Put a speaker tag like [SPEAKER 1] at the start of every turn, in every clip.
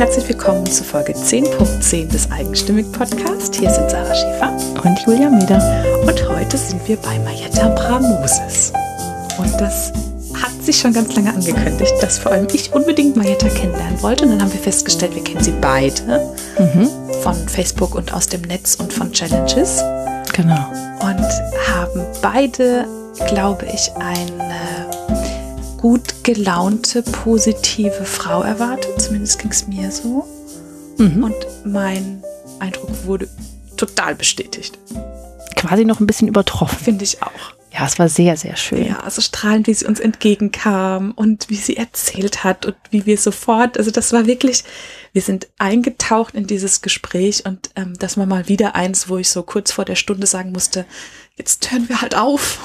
[SPEAKER 1] herzlich willkommen zu Folge 10.10 des Eigenstimmig Podcast. Hier sind Sarah Schäfer
[SPEAKER 2] und Julia Meder.
[SPEAKER 1] Und heute sind wir bei Marietta Bramoses. Und das hat sich schon ganz lange angekündigt, dass vor allem ich unbedingt Marietta kennenlernen wollte. Und dann haben wir festgestellt, wir kennen sie beide mhm. von Facebook und aus dem Netz und von Challenges.
[SPEAKER 2] Genau.
[SPEAKER 1] Und haben beide, glaube ich, eine gut gelaunte, positive Frau erwartet. Zumindest ging es mir so. Mhm. Und mein Eindruck wurde total bestätigt.
[SPEAKER 2] Quasi noch ein bisschen übertroffen.
[SPEAKER 1] Finde ich auch.
[SPEAKER 2] Ja, es war sehr, sehr schön.
[SPEAKER 1] Ja, also strahlend, wie sie uns entgegenkam und wie sie erzählt hat und wie wir sofort, also das war wirklich, wir sind eingetaucht in dieses Gespräch und ähm, das war mal wieder eins, wo ich so kurz vor der Stunde sagen musste, jetzt hören wir halt auf.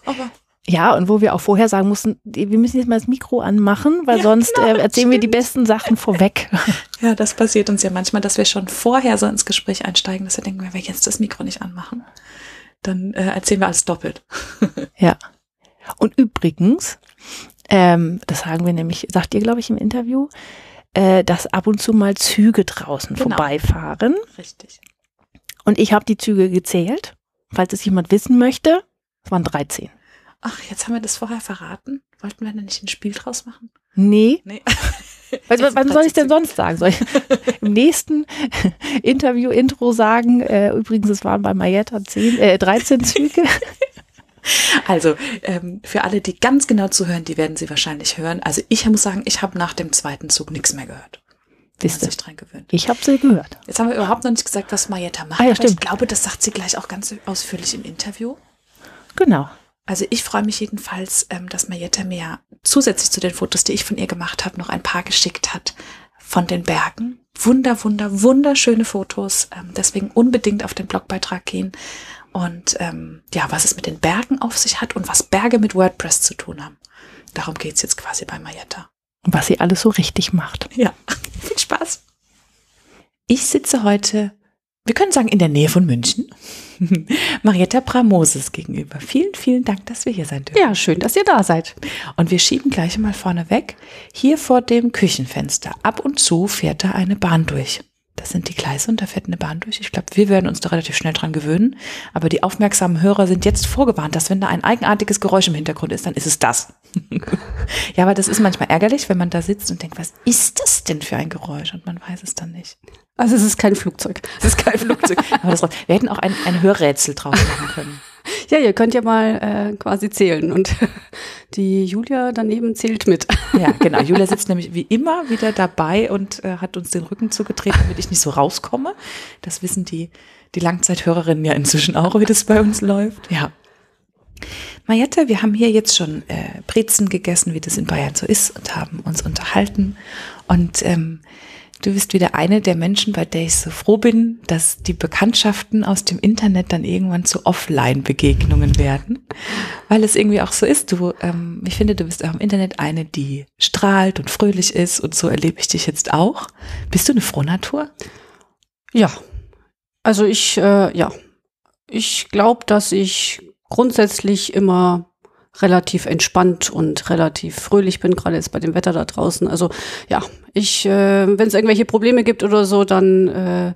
[SPEAKER 2] Aber ja, und wo wir auch vorher sagen mussten, wir müssen jetzt mal das Mikro anmachen, weil ja, sonst genau, äh, erzählen stimmt. wir die besten Sachen vorweg.
[SPEAKER 1] Ja, das passiert uns ja manchmal, dass wir schon vorher so ins Gespräch einsteigen, dass wir denken, wenn wir jetzt das Mikro nicht anmachen, dann äh, erzählen wir alles doppelt.
[SPEAKER 2] Ja. Und übrigens, ähm, das sagen wir nämlich, sagt ihr, glaube ich, im Interview, äh, dass ab und zu mal Züge draußen genau. vorbeifahren.
[SPEAKER 1] Richtig.
[SPEAKER 2] Und ich habe die Züge gezählt, falls es jemand wissen möchte. Es waren 13.
[SPEAKER 1] Ach, jetzt haben wir das vorher verraten. Wollten wir denn nicht ein Spiel draus machen?
[SPEAKER 2] Nee. Nee. Was, was soll ich denn sonst sagen? Soll ich im nächsten Interview-Intro sagen, äh, übrigens, es waren bei Mayetta 10, äh, 13 Züge.
[SPEAKER 1] Also ähm, für alle, die ganz genau zuhören, die werden sie wahrscheinlich hören. Also ich muss sagen, ich habe nach dem zweiten Zug nichts mehr gehört.
[SPEAKER 2] Wisst ihr? dran gewöhnt. Ich habe sie gehört.
[SPEAKER 1] Jetzt haben wir überhaupt noch nicht gesagt, was Mayetta macht.
[SPEAKER 2] Ah, ja, stimmt.
[SPEAKER 1] ich glaube, das sagt sie gleich auch ganz ausführlich im Interview.
[SPEAKER 2] Genau.
[SPEAKER 1] Also ich freue mich jedenfalls, ähm, dass Marietta mir zusätzlich zu den Fotos, die ich von ihr gemacht habe, noch ein paar geschickt hat von den Bergen. Wunder, wunder, wunderschöne Fotos. Ähm, deswegen unbedingt auf den Blogbeitrag gehen. Und ähm, ja, was es mit den Bergen auf sich hat und was Berge mit WordPress zu tun haben. Darum geht's jetzt quasi bei Marietta.
[SPEAKER 2] Was sie alles so richtig macht.
[SPEAKER 1] Ja, viel Spaß. Ich sitze heute wir können sagen, in der Nähe von München. Marietta Bramoses gegenüber. Vielen, vielen Dank, dass wir hier sein dürfen.
[SPEAKER 2] Ja, schön, dass ihr da seid.
[SPEAKER 1] Und wir schieben gleich mal vorne weg. Hier vor dem Küchenfenster. Ab und zu fährt da eine Bahn durch. Das sind die Gleise und da fährt eine Bahn durch. Ich glaube, wir werden uns da relativ schnell dran gewöhnen. Aber die aufmerksamen Hörer sind jetzt vorgewarnt, dass wenn da ein eigenartiges Geräusch im Hintergrund ist, dann ist es das. ja, aber das ist manchmal ärgerlich, wenn man da sitzt und denkt, was ist das denn für ein Geräusch? Und man weiß es dann nicht.
[SPEAKER 2] Also es ist kein Flugzeug.
[SPEAKER 1] Es ist kein Flugzeug. aber das, wir hätten auch ein, ein Hörrätsel draus machen können.
[SPEAKER 2] Ja, ihr könnt ja mal äh, quasi zählen und die Julia daneben zählt mit.
[SPEAKER 1] Ja, genau. Julia sitzt nämlich wie immer wieder dabei und äh, hat uns den Rücken zugetreten, damit ich nicht so rauskomme. Das wissen die, die Langzeithörerinnen ja inzwischen auch, wie das bei uns läuft. Ja. Marietta, wir haben hier jetzt schon äh, Brezen gegessen, wie das in Bayern so ist, und haben uns unterhalten. Und ähm, Du bist wieder eine der Menschen, bei der ich so froh bin, dass die Bekanntschaften aus dem Internet dann irgendwann zu Offline-Begegnungen werden, weil es irgendwie auch so ist. Du, ähm, ich finde, du bist auch im Internet eine, die strahlt und fröhlich ist und so erlebe ich dich jetzt auch. Bist du eine Frohnatur?
[SPEAKER 2] Ja, also ich, äh, ja, ich glaube, dass ich grundsätzlich immer relativ entspannt und relativ fröhlich bin, gerade jetzt bei dem Wetter da draußen. Also ja, ich, äh, wenn es irgendwelche Probleme gibt oder so, dann äh,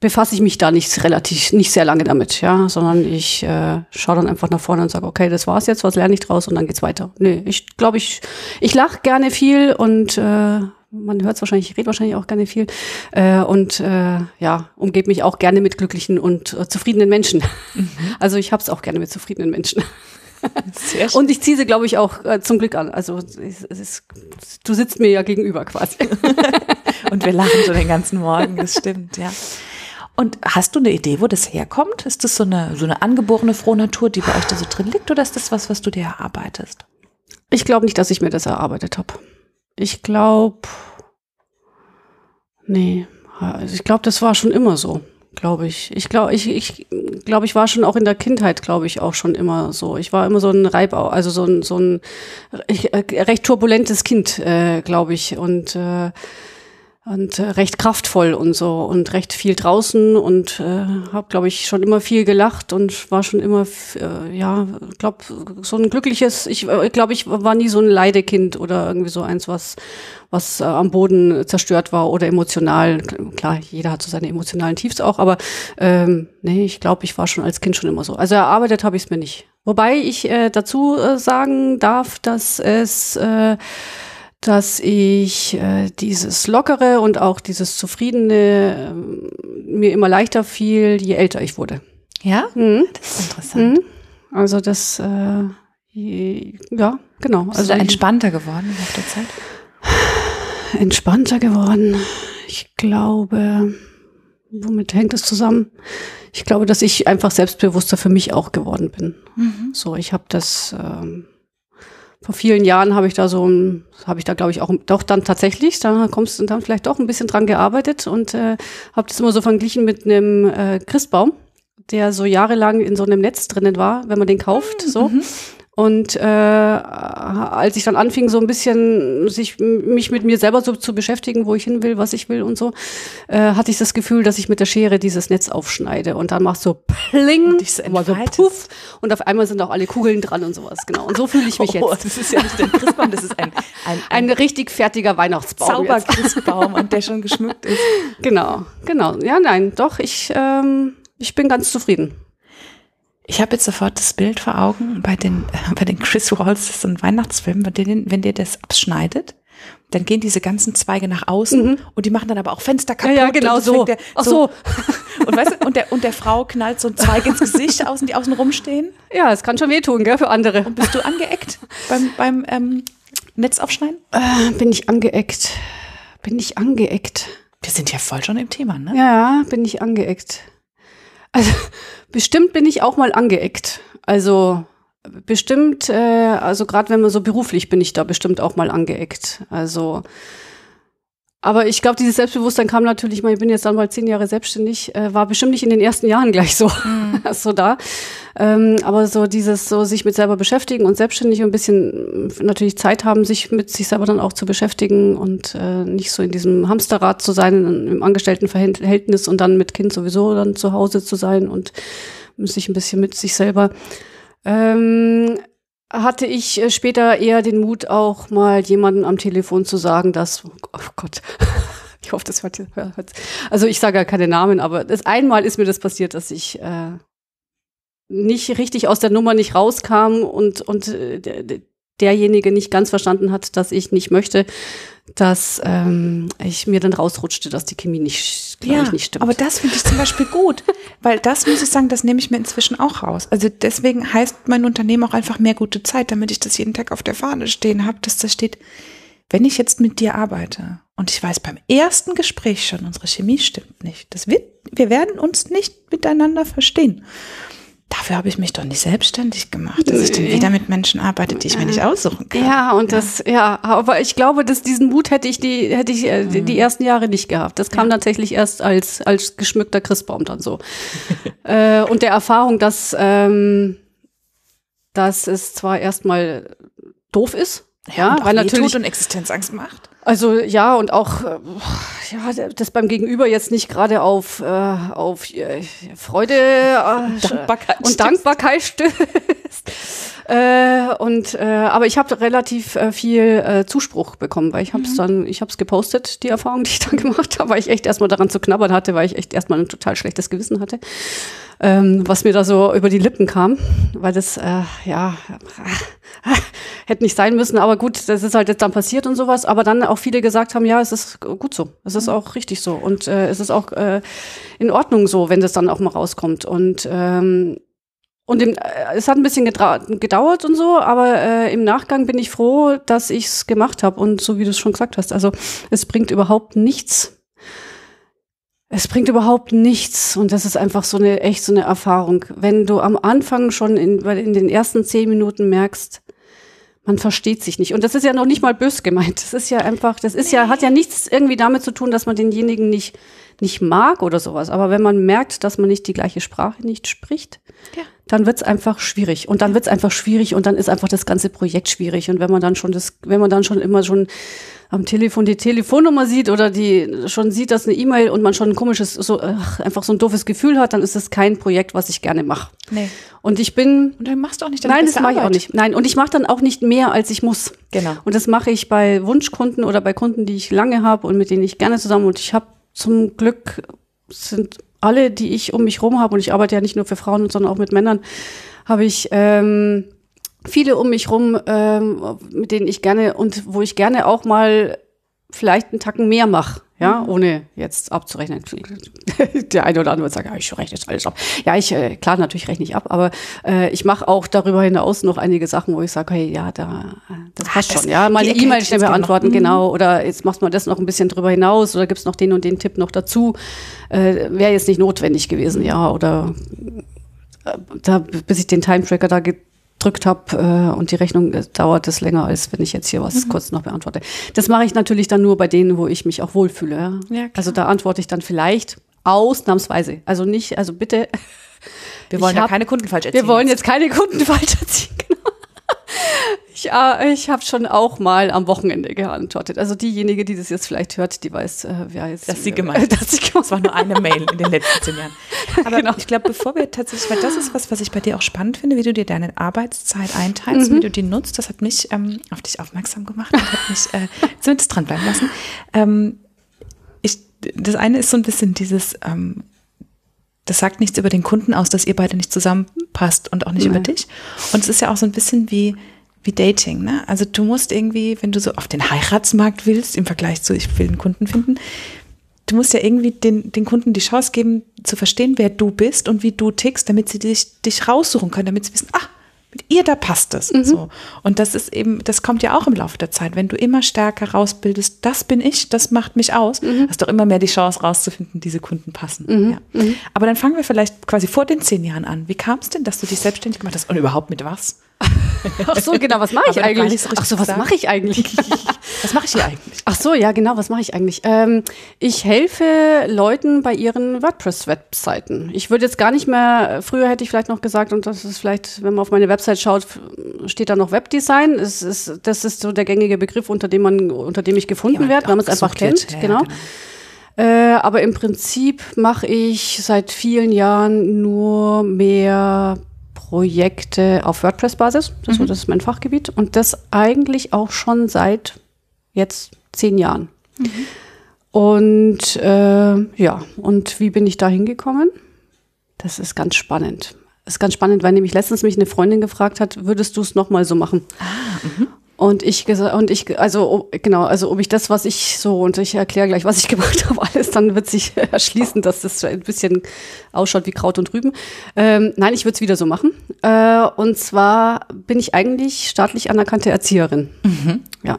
[SPEAKER 2] befasse ich mich da nicht relativ, nicht sehr lange damit, ja, sondern ich äh, schaue dann einfach nach vorne und sage, okay, das war's jetzt, was lerne ich draus und dann geht's weiter. Nee, ich glaube, ich, ich lache gerne viel und äh, man hört es wahrscheinlich, ich rede wahrscheinlich auch gerne viel äh, und äh, ja, umgebe mich auch gerne mit glücklichen und äh, zufriedenen Menschen. Mhm. Also ich habe es auch gerne mit zufriedenen Menschen. Sehr schön. Und ich ziehe sie, glaube ich, auch äh, zum Glück an. Also es ist, du sitzt mir ja gegenüber quasi.
[SPEAKER 1] und wir lachen so den ganzen Morgen, das stimmt, ja. Und hast du eine Idee, wo das herkommt? Ist das so eine, so eine angeborene Frohnatur, die bei euch da so drin liegt, oder ist das was, was du dir erarbeitest?
[SPEAKER 2] Ich glaube nicht, dass ich mir das erarbeitet habe. Ich glaube, nee, also ich glaube, das war schon immer so, glaube ich. Ich glaube, ich, ich glaube, ich war schon auch in der Kindheit, glaube ich, auch schon immer so. Ich war immer so ein Reibau, also so ein, so ein äh, recht turbulentes Kind, äh, glaube ich. Und äh, und äh, recht kraftvoll und so und recht viel draußen und äh, habe glaube ich schon immer viel gelacht und war schon immer äh, ja glaube so ein glückliches ich äh, glaube ich war nie so ein Leidekind oder irgendwie so eins was was äh, am Boden zerstört war oder emotional. Klar jeder hat so seine emotionalen Tiefs auch aber ähm, nee ich glaube ich war schon als Kind schon immer so. Also erarbeitet habe ich es mir nicht. Wobei ich äh, dazu äh, sagen darf dass es äh, dass ich äh, dieses Lockere und auch dieses Zufriedene äh, mir immer leichter fiel, je älter ich wurde.
[SPEAKER 1] Ja? Mhm. Das ist interessant. Mhm.
[SPEAKER 2] Also das, äh, je, ja, genau.
[SPEAKER 1] Bist also entspannter geworden Laufe der Zeit?
[SPEAKER 2] Entspannter geworden. Ich glaube, womit hängt es zusammen? Ich glaube, dass ich einfach selbstbewusster für mich auch geworden bin. Mhm. So, ich habe das ähm, vor vielen Jahren habe ich da so ein, habe ich da glaube ich auch doch dann tatsächlich, da kommst du dann vielleicht doch ein bisschen dran gearbeitet und äh, habe das immer so verglichen mit einem äh, Christbaum, der so jahrelang in so einem Netz drinnen war, wenn man den kauft, so. Mhm. Und äh, als ich dann anfing, so ein bisschen sich mich mit mir selber so zu beschäftigen, wo ich hin will, was ich will und so, äh, hatte ich das Gefühl, dass ich mit der Schere dieses Netz aufschneide und dann machst so pling, und so, so puff und auf einmal sind auch alle Kugeln dran und sowas. Genau. Und so fühle ich mich oh, jetzt.
[SPEAKER 1] Das ist ja nicht ein Christbaum, das ist ein ein,
[SPEAKER 2] ein, ein richtig fertiger Weihnachtsbaum.
[SPEAKER 1] Zauberchristbaum und der schon geschmückt ist.
[SPEAKER 2] Genau, genau. Ja, nein, doch. Ich ähm, ich bin ganz zufrieden.
[SPEAKER 1] Ich habe jetzt sofort das Bild vor Augen bei den, äh, bei den Chris Walls, das ist so ein Weihnachtsfilm, bei denen, wenn der das abschneidet, dann gehen diese ganzen Zweige nach außen mhm. und die machen dann aber auch Fenster kaputt.
[SPEAKER 2] Ja, ja genau so.
[SPEAKER 1] Der, Ach so. und weißt du, und der, und der Frau knallt so ein Zweig ins Gesicht außen, die außen rumstehen.
[SPEAKER 2] Ja, es kann schon wehtun, gell, für andere.
[SPEAKER 1] Und bist du angeeckt beim, beim ähm, Netz aufschneiden?
[SPEAKER 2] Äh, bin ich angeeckt. Bin ich angeeckt.
[SPEAKER 1] Wir sind ja voll schon im Thema, ne?
[SPEAKER 2] Ja, bin ich angeeckt. Also bestimmt bin ich auch mal angeeckt. Also bestimmt, äh, also gerade wenn man so beruflich bin ich da bestimmt auch mal angeeckt. Also aber ich glaube, dieses Selbstbewusstsein kam natürlich, ich bin jetzt dann mal zehn Jahre selbstständig, äh, war bestimmt nicht in den ersten Jahren gleich so, mhm. so da. Ähm, aber so dieses, so sich mit selber beschäftigen und selbstständig ein bisschen natürlich Zeit haben, sich mit sich selber dann auch zu beschäftigen und äh, nicht so in diesem Hamsterrad zu sein, im Angestelltenverhältnis und dann mit Kind sowieso dann zu Hause zu sein und sich ein bisschen mit sich selber. Ähm, hatte ich äh, später eher den Mut, auch mal jemanden am Telefon zu sagen, dass, oh Gott, ich hoffe, das hört, hört also ich sage ja keine Namen, aber das einmal ist mir das passiert, dass ich äh, nicht richtig aus der Nummer nicht rauskam und, und äh, derjenige nicht ganz verstanden hat, dass ich nicht möchte, dass ähm, ich mir dann rausrutschte, dass die Chemie nicht,
[SPEAKER 1] ja,
[SPEAKER 2] ich, nicht stimmt.
[SPEAKER 1] Aber das finde ich zum Beispiel gut, weil das muss ich sagen, das nehme ich mir inzwischen auch raus. Also deswegen heißt mein Unternehmen auch einfach mehr gute Zeit, damit ich das jeden Tag auf der Fahne stehen habe, dass da steht, wenn ich jetzt mit dir arbeite und ich weiß beim ersten Gespräch schon, unsere Chemie stimmt nicht, das wird, wir werden uns nicht miteinander verstehen dafür habe ich mich doch nicht selbstständig gemacht, dass ich dann wieder mit Menschen arbeite, die ich mir nicht aussuchen kann.
[SPEAKER 2] Ja, und ja. das, ja, aber ich glaube, dass diesen Mut hätte ich die, hätte ich äh, die, die mhm. ersten Jahre nicht gehabt. Das kam ja. tatsächlich erst als, als geschmückter Christbaum dann so. äh, und der Erfahrung, dass, ähm, dass es zwar erstmal doof ist,
[SPEAKER 1] ja, ja weil natürlich und Existenzangst macht.
[SPEAKER 2] Also ja, und auch äh, ja, das beim Gegenüber jetzt nicht gerade auf, äh, auf äh, Freude äh,
[SPEAKER 1] Dankbarkeit
[SPEAKER 2] und Dankbarkeit stößt. äh, und äh, aber ich habe relativ äh, viel äh, Zuspruch bekommen, weil ich habe es mhm. dann, ich habe es gepostet, die Erfahrung, die ich dann gemacht habe, weil ich echt erstmal daran zu knabbern hatte, weil ich echt erstmal ein total schlechtes Gewissen hatte ähm, was mir da so über die Lippen kam, weil das, äh, ja, hätte nicht sein müssen, aber gut, das ist halt jetzt dann passiert und sowas, aber dann auch viele gesagt haben, ja, es ist gut so, es ist auch richtig so. Und äh, es ist auch äh, in Ordnung so, wenn das dann auch mal rauskommt. Und ähm, und im, äh, es hat ein bisschen gedauert und so, aber äh, im Nachgang bin ich froh, dass ich es gemacht habe. Und so wie du es schon gesagt hast, also es bringt überhaupt nichts, es bringt überhaupt nichts. Und das ist einfach so eine echt so eine Erfahrung. Wenn du am Anfang schon in, in den ersten zehn Minuten merkst, man versteht sich nicht. Und das ist ja noch nicht mal bös gemeint. Das ist ja einfach, das ist ja, hat ja nichts irgendwie damit zu tun, dass man denjenigen nicht, nicht mag oder sowas, aber wenn man merkt, dass man nicht die gleiche Sprache nicht spricht,
[SPEAKER 1] Ja.
[SPEAKER 2] dann wird's einfach schwierig. Und dann wird's einfach schwierig und dann ist einfach das ganze Projekt schwierig. Und wenn man dann schon das, wenn man dann schon immer schon am Telefon die Telefonnummer sieht oder die schon sieht, dass eine E-Mail und man schon ein komisches, so ach, einfach so ein doofes Gefühl hat, dann ist das kein Projekt, was ich gerne mache.
[SPEAKER 1] Nee.
[SPEAKER 2] Und ich bin
[SPEAKER 1] Und dann machst du auch nicht deine
[SPEAKER 2] Nein, das mache ich auch nicht. Nein, und ich mache dann auch nicht mehr, als ich muss.
[SPEAKER 1] Genau.
[SPEAKER 2] Und das mache ich bei Wunschkunden oder bei Kunden, die ich lange habe und mit denen ich gerne zusammen. Und ich habe zum Glück sind alle, die ich um mich rum habe, und ich arbeite ja nicht nur für Frauen, sondern auch mit Männern, habe ich ähm, viele um mich rum, ähm, mit denen ich gerne und wo ich gerne auch mal vielleicht einen Tacken mehr mache. Ja, ohne jetzt abzurechnen. Der eine oder andere wird sagen, ja, ich rechne jetzt alles ab. Ja, ich, äh, klar, natürlich rechne ich ab, aber äh, ich mache auch darüber hinaus noch einige Sachen, wo ich sage, hey, ja, da, äh, das
[SPEAKER 1] Ah,
[SPEAKER 2] passt
[SPEAKER 1] das-
[SPEAKER 2] schon. Ja, mal eine E-Mail schnell beantworten,
[SPEAKER 1] Mhm.
[SPEAKER 2] genau. Oder jetzt machst du mal das noch ein bisschen drüber hinaus oder gibt's noch den und den Tipp noch dazu. Äh, Wäre jetzt nicht notwendig gewesen, ja. Oder äh, da, bis ich den Time-Tracker da gedrückt habe äh, und die Rechnung äh, dauert es länger, als wenn ich jetzt hier was kurz noch beantworte. Das mache ich natürlich dann nur bei denen, wo ich mich auch wohlfühle. Ja?
[SPEAKER 1] Ja, klar.
[SPEAKER 2] also da antworte ich dann vielleicht ausnahmsweise. Also nicht, also bitte.
[SPEAKER 1] Wir wollen ja keine Kunden falsch erzählen.
[SPEAKER 2] Wir wollen jetzt keine Kunden weiterziehen. Genau. Ich, äh, ich habe schon auch mal am Wochenende geantwortet. Also diejenige, die das jetzt vielleicht hört, die weiß, äh, wer jetzt.
[SPEAKER 1] Dass sie gemeint
[SPEAKER 2] dass sie gemeint
[SPEAKER 1] Das war nur eine Mail in den letzten zehn Jahren. Aber
[SPEAKER 2] Genau.
[SPEAKER 1] ich glaube, bevor wir tatsächlich, weil das ist was, was ich bei dir auch spannend finde, wie du dir deine Arbeitszeit einteilst, wie du die nutzt, das hat mich ähm, auf dich aufmerksam gemacht und hat mich äh, zumindest dranbleiben lassen. Ähm, ich, das eine ist so ein bisschen dieses, ähm, das sagt nichts über den Kunden aus, dass ihr beide nicht zusammenpasst und auch nicht
[SPEAKER 2] Nee.
[SPEAKER 1] über dich. Und es ist ja auch so ein bisschen wie, wie Dating, ne? Also du musst irgendwie, wenn du so auf den Heiratsmarkt willst, im Vergleich zu, ich will einen Kunden finden, du musst ja irgendwie den, den Kunden die Chance geben, zu verstehen, wer du bist und wie du tickst, damit sie dich, dich raussuchen können, damit sie wissen, ah, mit ihr, da passt es. So. Und das ist eben, das kommt ja auch im Laufe der Zeit, wenn du immer stärker rausbildest, das bin ich, das macht mich aus, hast du auch immer mehr die Chance rauszufinden, diese Kunden passen. Ja. Aber dann fangen wir vielleicht quasi vor den zehn Jahren an. Wie kam es denn, dass du dich selbstständig gemacht hast und überhaupt mit was?
[SPEAKER 2] Ach so, genau, was mache ich eigentlich?
[SPEAKER 1] so
[SPEAKER 2] Ach so, was mache ich eigentlich?
[SPEAKER 1] Was mache ich hier eigentlich?
[SPEAKER 2] Ach so, ja, genau, was mache ich eigentlich? Ähm, ich helfe Leuten bei ihren WordPress-Webseiten. Ich würde jetzt gar nicht mehr, früher hätte ich vielleicht noch gesagt, und das ist vielleicht, wenn man auf meine Website schaut, steht da noch Webdesign. Es ist, das ist so der gängige Begriff, unter dem man, unter dem ich gefunden werde, wenn man es einfach kennt.
[SPEAKER 1] Ja, ja,
[SPEAKER 2] genau. Äh, aber im Prinzip mache ich seit vielen Jahren nur mehr Projekte auf WordPress-Basis. Das, so, das ist mein Fachgebiet. Und das eigentlich auch schon seit jetzt zehn Jahren. Und äh, ja, und wie bin ich da hingekommen? Das ist ganz spannend. Das ist ganz spannend, weil nämlich letztens mich eine Freundin gefragt hat, würdest du es nochmal so machen? Und ich gesagt, und ich, also oh, genau, also ob ich das, was ich so, und ich erkläre gleich, was ich gemacht habe, alles, dann wird sich erschließen, dass das so ein bisschen ausschaut wie Kraut und Rüben. Ähm, nein, ich würde es wieder so machen. Äh, und zwar bin ich eigentlich staatlich anerkannte Erzieherin. Ja.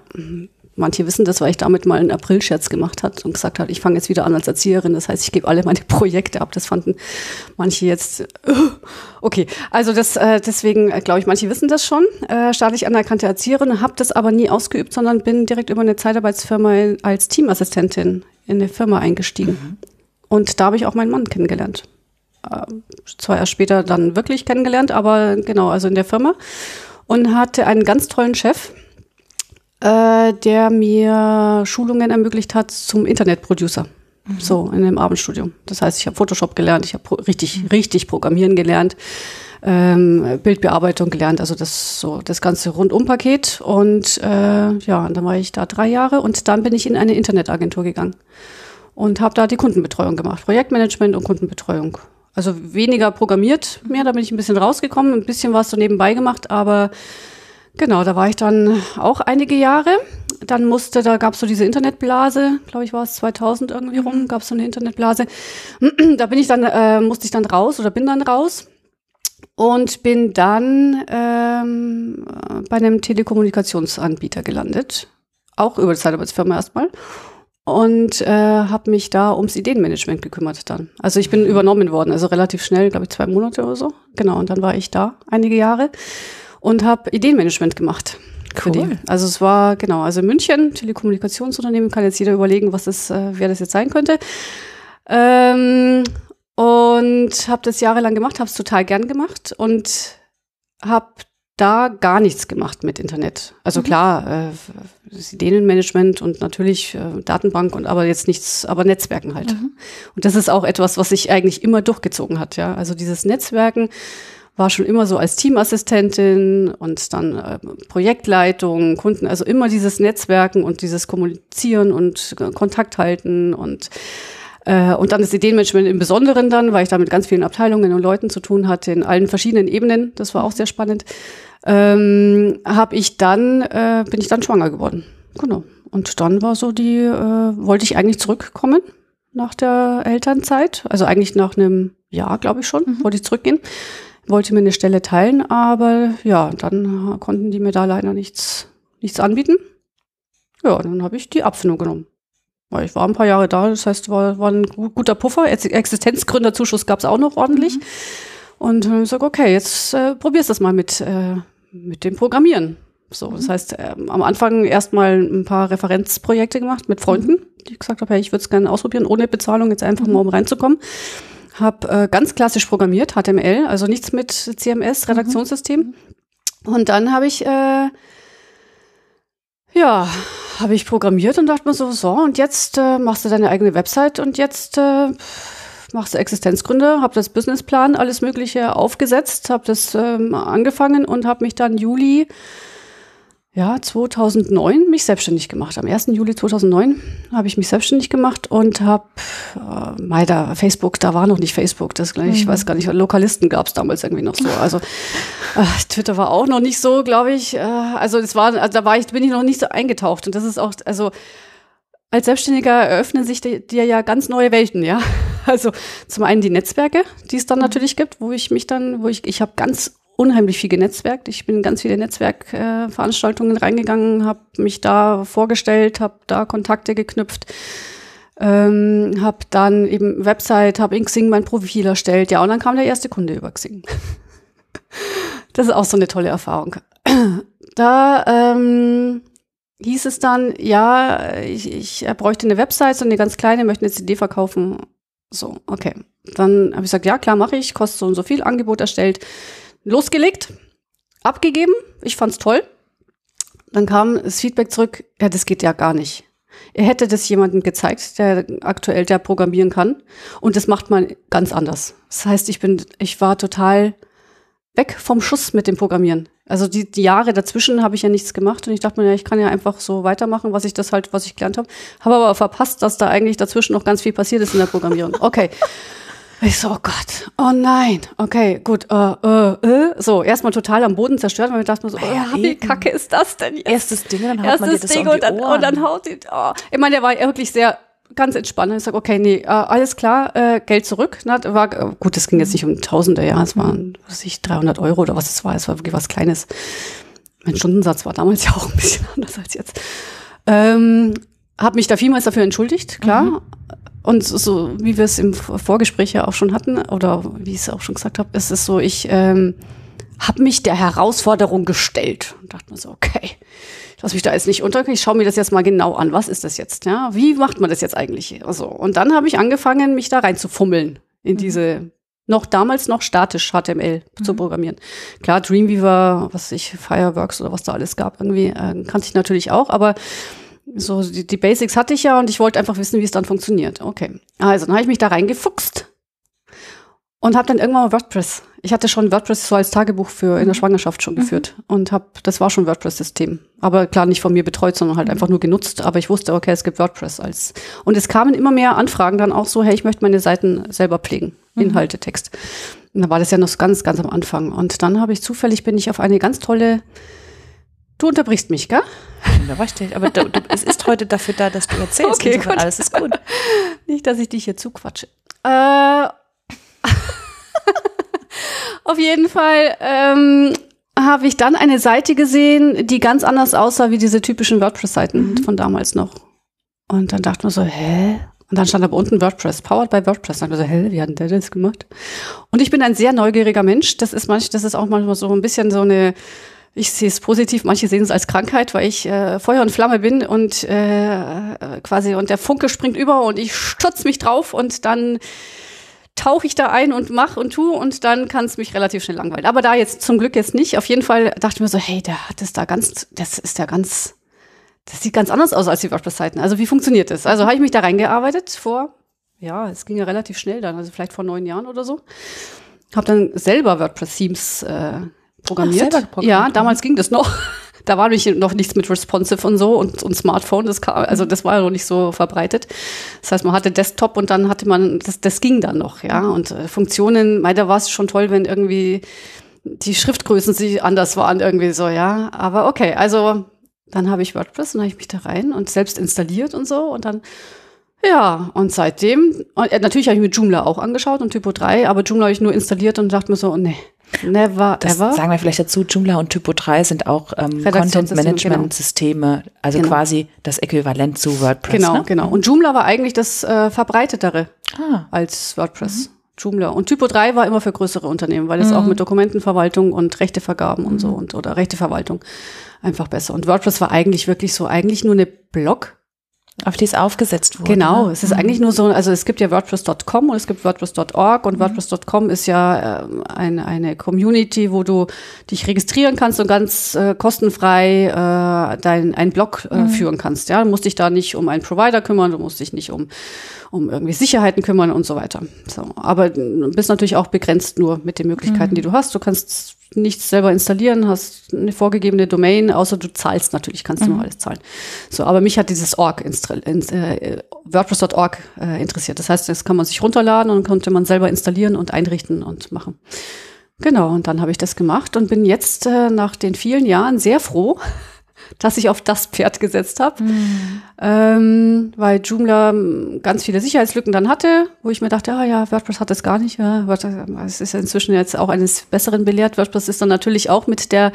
[SPEAKER 2] Manche wissen das, weil ich damit mal einen Aprilscherz gemacht hat und gesagt hat, ich fange jetzt wieder an als Erzieherin. Das heißt, ich gebe alle meine Projekte ab. Das fanden manche jetzt. äh, Okay, also das äh, deswegen äh, glaube ich, manche wissen das schon. Äh, staatlich anerkannte Erzieherin, habe das aber nie ausgeübt, sondern bin direkt über eine Zeitarbeitsfirma als Teamassistentin in eine Firma eingestiegen. Und da habe ich auch meinen Mann kennengelernt. Äh, zwar erst später dann wirklich kennengelernt, aber genau, also in der Firma. Und hatte einen ganz tollen Chef, äh, der mir Schulungen ermöglicht hat zum Internetproducer. So, in dem Abendstudium. Das heißt, ich habe Photoshop gelernt, ich habe richtig, richtig Programmieren gelernt, ähm, Bildbearbeitung gelernt, also das so das ganze Rundumpaket. Und äh, ja, und dann war ich da drei Jahre und dann bin ich in eine Internetagentur gegangen und habe da die Kundenbetreuung gemacht, Projektmanagement und Kundenbetreuung. Also weniger programmiert mehr, da bin ich ein bisschen rausgekommen, ein bisschen was so nebenbei gemacht, aber Genau, da war ich dann auch einige Jahre. Dann musste, da gab es so diese Internetblase, glaube ich, war es 2000 irgendwie rum, gab es so eine Internetblase. Da bin ich dann, äh, musste ich dann raus oder bin dann raus und bin dann ähm, bei einem Telekommunikationsanbieter gelandet, auch über die Zeitarbeitsfirma erstmal und äh, habe mich da ums Ideenmanagement gekümmert dann. Also ich bin übernommen worden, also relativ schnell, glaube ich, zwei Monate oder so. Genau, und dann war ich da einige Jahre und habe Ideenmanagement gemacht.
[SPEAKER 1] Cool.
[SPEAKER 2] Also es war genau, also München, Telekommunikationsunternehmen, kann jetzt jeder überlegen, was das, äh, wer das jetzt sein könnte. Ähm, und habe das jahrelang gemacht, habe es total gern gemacht und habe da gar nichts gemacht mit Internet. Also mhm. klar, äh, Ideenmanagement und natürlich äh, Datenbank und aber jetzt nichts, aber Netzwerken halt. Mhm. Und das ist auch etwas, was sich eigentlich immer durchgezogen hat, ja. Also dieses Netzwerken war schon immer so als Teamassistentin und dann äh, Projektleitung, Kunden, also immer dieses Netzwerken und dieses Kommunizieren und äh, Kontakt halten und äh, und dann das Ideenmanagement im Besonderen dann, weil ich da mit ganz vielen Abteilungen und Leuten zu tun hatte, in allen verschiedenen Ebenen. Das war auch sehr spannend. Ähm, habe ich dann, äh, bin ich dann schwanger geworden. Genau. Und dann war so die, äh, wollte ich eigentlich zurückkommen nach der Elternzeit. Also eigentlich nach einem Jahr, glaube ich schon, mhm. wollte ich zurückgehen. Wollte mir eine Stelle teilen, aber ja, dann konnten die mir da leider nichts, nichts anbieten. Ja, dann habe ich die Abfindung genommen. Weil ich war ein paar Jahre da, das heißt, war, war ein guter Puffer. Existenzgründerzuschuss gab es auch noch ordentlich. Mhm. Und ich sage, okay, jetzt äh, probierst das mal mit, äh, mit dem Programmieren. So, das mhm. heißt, äh, am Anfang erstmal ein paar Referenzprojekte gemacht mit Freunden, mhm. die gesagt habe, hey, ich würde es gerne ausprobieren, ohne Bezahlung, jetzt einfach mhm. mal um reinzukommen. Hab äh, ganz klassisch programmiert, HTML, also nichts mit CMS, mhm. Redaktionssystem. Und dann habe ich äh, ja, habe ich programmiert und dachte mir so, so, und jetzt äh, machst du deine eigene Website und jetzt äh, machst du Existenzgründe, habe das Businessplan, alles Mögliche aufgesetzt, habe das ähm, angefangen und habe mich dann Juli ja, 2009 mich selbstständig gemacht. Am 1. Juli 2009 habe ich mich selbstständig gemacht und habe, äh, mei, da Facebook, da war noch nicht Facebook, das mhm. ich weiß gar nicht, Lokalisten gab es damals irgendwie noch so. Also äh, Twitter war auch noch nicht so, glaube ich. Äh, also es war, also da war ich, bin ich noch nicht so eingetaucht. Und das ist auch, also als Selbstständiger eröffnen sich dir ja ganz neue Welten, ja. Also zum einen die Netzwerke, die es dann mhm. natürlich gibt, wo ich mich dann, wo ich, ich habe ganz unheimlich viel genetzwerkt. Ich bin in ganz viele Netzwerkveranstaltungen äh, reingegangen, habe mich da vorgestellt, habe da Kontakte geknüpft, ähm, habe dann eben Website, habe in Xing mein Profil erstellt. Ja, und dann kam der erste Kunde über Xing. das ist auch so eine tolle Erfahrung. Da ähm, hieß es dann, ja, ich, ich bräuchte eine Website, so eine ganz kleine, möchte eine CD verkaufen. So, okay. Dann habe ich gesagt, ja, klar, mache ich, kostet so und so viel, Angebot erstellt losgelegt, abgegeben. Ich fand's toll. Dann kam das Feedback zurück, ja, das geht ja gar nicht. Er hätte das jemandem gezeigt, der aktuell der programmieren kann. Und das macht man ganz anders. Das heißt, ich bin, ich war total weg vom Schuss mit dem Programmieren. Also die, die Jahre dazwischen habe ich ja nichts gemacht und ich dachte mir, ja, ich kann ja einfach so weitermachen, was ich das halt, was ich gelernt habe. Habe aber verpasst, dass da eigentlich dazwischen noch ganz viel passiert ist in der Programmierung. Okay. Ich so, oh Gott, oh nein, okay, gut, äh, äh, äh. so, erstmal total am Boden zerstört, weil ich dachte mir so, ja, oh, wie kacke ist das denn jetzt?
[SPEAKER 1] Erstes Ding, dann haut
[SPEAKER 2] Erstes
[SPEAKER 1] man dir das
[SPEAKER 2] Ding und, dann, und dann haut die, oh. Ich meine, der war wirklich sehr ganz entspannt. Ich sag, okay, nee, äh, alles klar, äh, Geld zurück. Na, war, äh, gut, das ging jetzt nicht um Tausende, ja, es waren, was weiß ich, 300 Euro oder was es war, es war wirklich was Kleines. Mein Stundensatz war damals ja auch ein bisschen anders als jetzt. Ähm, habe mich da vielmals dafür entschuldigt, klar. Mhm. Und so, wie wir es im Vorgespräch ja auch schon hatten, oder wie ich es auch schon gesagt habe, ist es so, ich ähm, habe mich der Herausforderung gestellt und dachte mir so, okay, ich lass mich da jetzt nicht unter, ich schaue mir das jetzt mal genau an. Was ist das jetzt? Ja, wie macht man das jetzt eigentlich? Also, und dann habe ich angefangen, mich da reinzufummeln in mhm. diese noch damals noch statisch HTML mhm. zu programmieren. Klar, Dreamweaver, was weiß ich, Fireworks oder was da alles gab, irgendwie äh, kannte ich natürlich auch, aber so die, die Basics hatte ich ja und ich wollte einfach wissen, wie es dann funktioniert. Okay. Also, dann habe ich mich da reingefuchst und habe dann irgendwann mal WordPress. Ich hatte schon WordPress so als Tagebuch für in der mhm. Schwangerschaft schon mhm. geführt und habe das war schon WordPress-System, aber klar nicht von mir betreut, sondern halt mhm. einfach nur genutzt. Aber ich wusste, okay, es gibt WordPress als und es kamen immer mehr Anfragen dann auch so, hey, ich möchte meine Seiten selber pflegen, mhm. Inhalte, Text. Und da war das ja noch ganz, ganz am Anfang. Und dann habe ich zufällig bin ich auf eine ganz tolle Du unterbrichst mich, gell?
[SPEAKER 1] Richtig, aber du, du, es ist heute dafür da, dass du erzählst.
[SPEAKER 2] Okay, gut.
[SPEAKER 1] Alles ist gut.
[SPEAKER 2] Nicht, dass ich dich hier zuquatsche. Äh, auf jeden Fall ähm, habe ich dann eine Seite gesehen, die ganz anders aussah wie diese typischen WordPress-Seiten mhm. von damals noch. Und dann dachte man so, hä? Und dann stand aber unten WordPress, powered by WordPress. Dann dachte ich so, hä, wie hat denn der das gemacht? Und ich bin ein sehr neugieriger Mensch. Das ist manchmal, das ist auch manchmal so ein bisschen so eine ich sehe es positiv, manche sehen es als Krankheit, weil ich äh, Feuer und Flamme bin und äh, quasi und der Funke springt über und ich stürze mich drauf und dann tauche ich da ein und mach und tu und dann kann es mich relativ schnell langweilen. Aber da jetzt zum Glück jetzt nicht. Auf jeden Fall dachte ich mir so, hey, der hat es da ganz, das ist ja ganz, das sieht ganz anders aus als die WordPress-Seiten. Also wie funktioniert das? Also habe ich mich da reingearbeitet vor, ja, es ging ja relativ schnell dann, also vielleicht vor neun Jahren oder so. Habe dann selber WordPress-Themes äh, programmiert.
[SPEAKER 1] Ach, programmiert.
[SPEAKER 2] Ja, damals ging das noch. Da war nämlich noch nichts mit Responsive und so und, und Smartphone, das kam, also das war ja noch nicht so verbreitet. Das heißt, man hatte Desktop und dann hatte man, das, das ging dann noch, ja. Und äh, Funktionen, da war es schon toll, wenn irgendwie die Schriftgrößen sie anders waren, irgendwie so, ja. Aber okay, also dann habe ich WordPress und habe ich mich da rein und selbst installiert und so und dann ja, und seitdem, und, äh, natürlich habe ich mir Joomla auch angeschaut und Typo 3, aber Joomla habe ich nur installiert und dachte mir so, oh, nee, Never
[SPEAKER 1] das
[SPEAKER 2] ever.
[SPEAKER 1] Sagen wir vielleicht dazu, Joomla und Typo 3 sind auch ähm, Content-Management-Systeme, also
[SPEAKER 2] Genau.
[SPEAKER 1] quasi das Äquivalent zu WordPress.
[SPEAKER 2] Genau,
[SPEAKER 1] ne?
[SPEAKER 2] genau. Und Joomla war eigentlich das äh, verbreitetere
[SPEAKER 1] Ah,
[SPEAKER 2] als WordPress. Joomla. Und Typo 3 war immer für größere Unternehmen, weil es auch mit Dokumentenverwaltung und Rechtevergaben und so und oder Rechteverwaltung einfach besser. Und WordPress war eigentlich wirklich so, eigentlich nur eine Blog.
[SPEAKER 1] Auf die es aufgesetzt wurde.
[SPEAKER 2] Genau,
[SPEAKER 1] ne?
[SPEAKER 2] es ist eigentlich nur so, also es gibt ja WordPress.com und es gibt WordPress.org und WordPress.com ist ja ähm, ein, eine Community, wo du dich registrieren kannst und ganz äh, kostenfrei äh, dein, einen Blog äh, führen kannst. Ja, du musst dich da nicht um einen Provider kümmern, du musst dich nicht um, um irgendwie Sicherheiten kümmern und so weiter. So, aber du bist natürlich auch begrenzt nur mit den Möglichkeiten, die du hast. Du kannst nichts selber installieren, hast eine vorgegebene Domain, außer du zahlst natürlich, kannst du nur alles zahlen. So, aber mich hat dieses Org, äh, WordPress.org äh, interessiert. Das heißt, das kann man sich runterladen und konnte man selber installieren und einrichten und machen. Genau, und dann habe ich das gemacht und bin jetzt äh, nach den vielen Jahren sehr froh, dass ich auf das Pferd gesetzt habe, ähm, weil Joomla ganz viele Sicherheitslücken dann hatte, wo ich mir dachte, ah ja, WordPress hat das gar nicht. Ja, WordPress- es ist inzwischen jetzt auch eines Besseren belehrt. WordPress ist dann natürlich auch mit der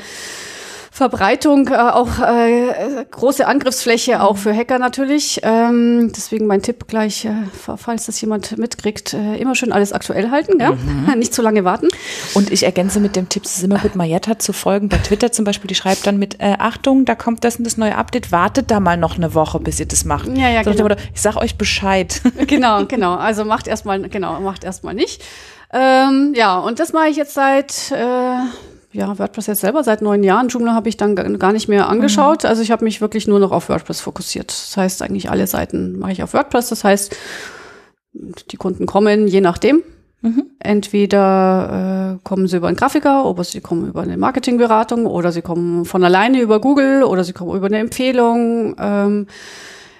[SPEAKER 2] Verbreitung, äh, auch äh, große Angriffsfläche, auch für Hacker natürlich. Ähm, deswegen mein Tipp gleich, äh, falls das jemand mitkriegt, äh, immer schön alles aktuell halten, gell? nicht zu lange warten.
[SPEAKER 1] Und ich ergänze mit dem Tipp, es ist immer gut, Marietta zu folgen. Bei Twitter zum Beispiel, die schreibt dann mit, äh, Achtung, da kommt das und das neue Update, wartet da mal noch eine Woche, bis ihr das macht.
[SPEAKER 2] Ja, ja,
[SPEAKER 1] so
[SPEAKER 2] genau.
[SPEAKER 1] Ich sag euch Bescheid.
[SPEAKER 2] genau, genau. Also macht erstmal, genau, macht erstmal nicht. Ähm, ja, und das mache ich jetzt seit, äh, ja, WordPress jetzt selber seit neun Jahren. Joomla habe ich dann gar nicht mehr angeschaut. Also ich habe mich wirklich nur noch auf WordPress fokussiert. Das heißt, eigentlich alle Seiten mache ich auf WordPress. Das heißt, die Kunden kommen je nachdem. Entweder äh, kommen sie über einen Grafiker, oder sie kommen über eine Marketingberatung, oder sie kommen von alleine über Google, oder sie kommen über eine Empfehlung. Ähm,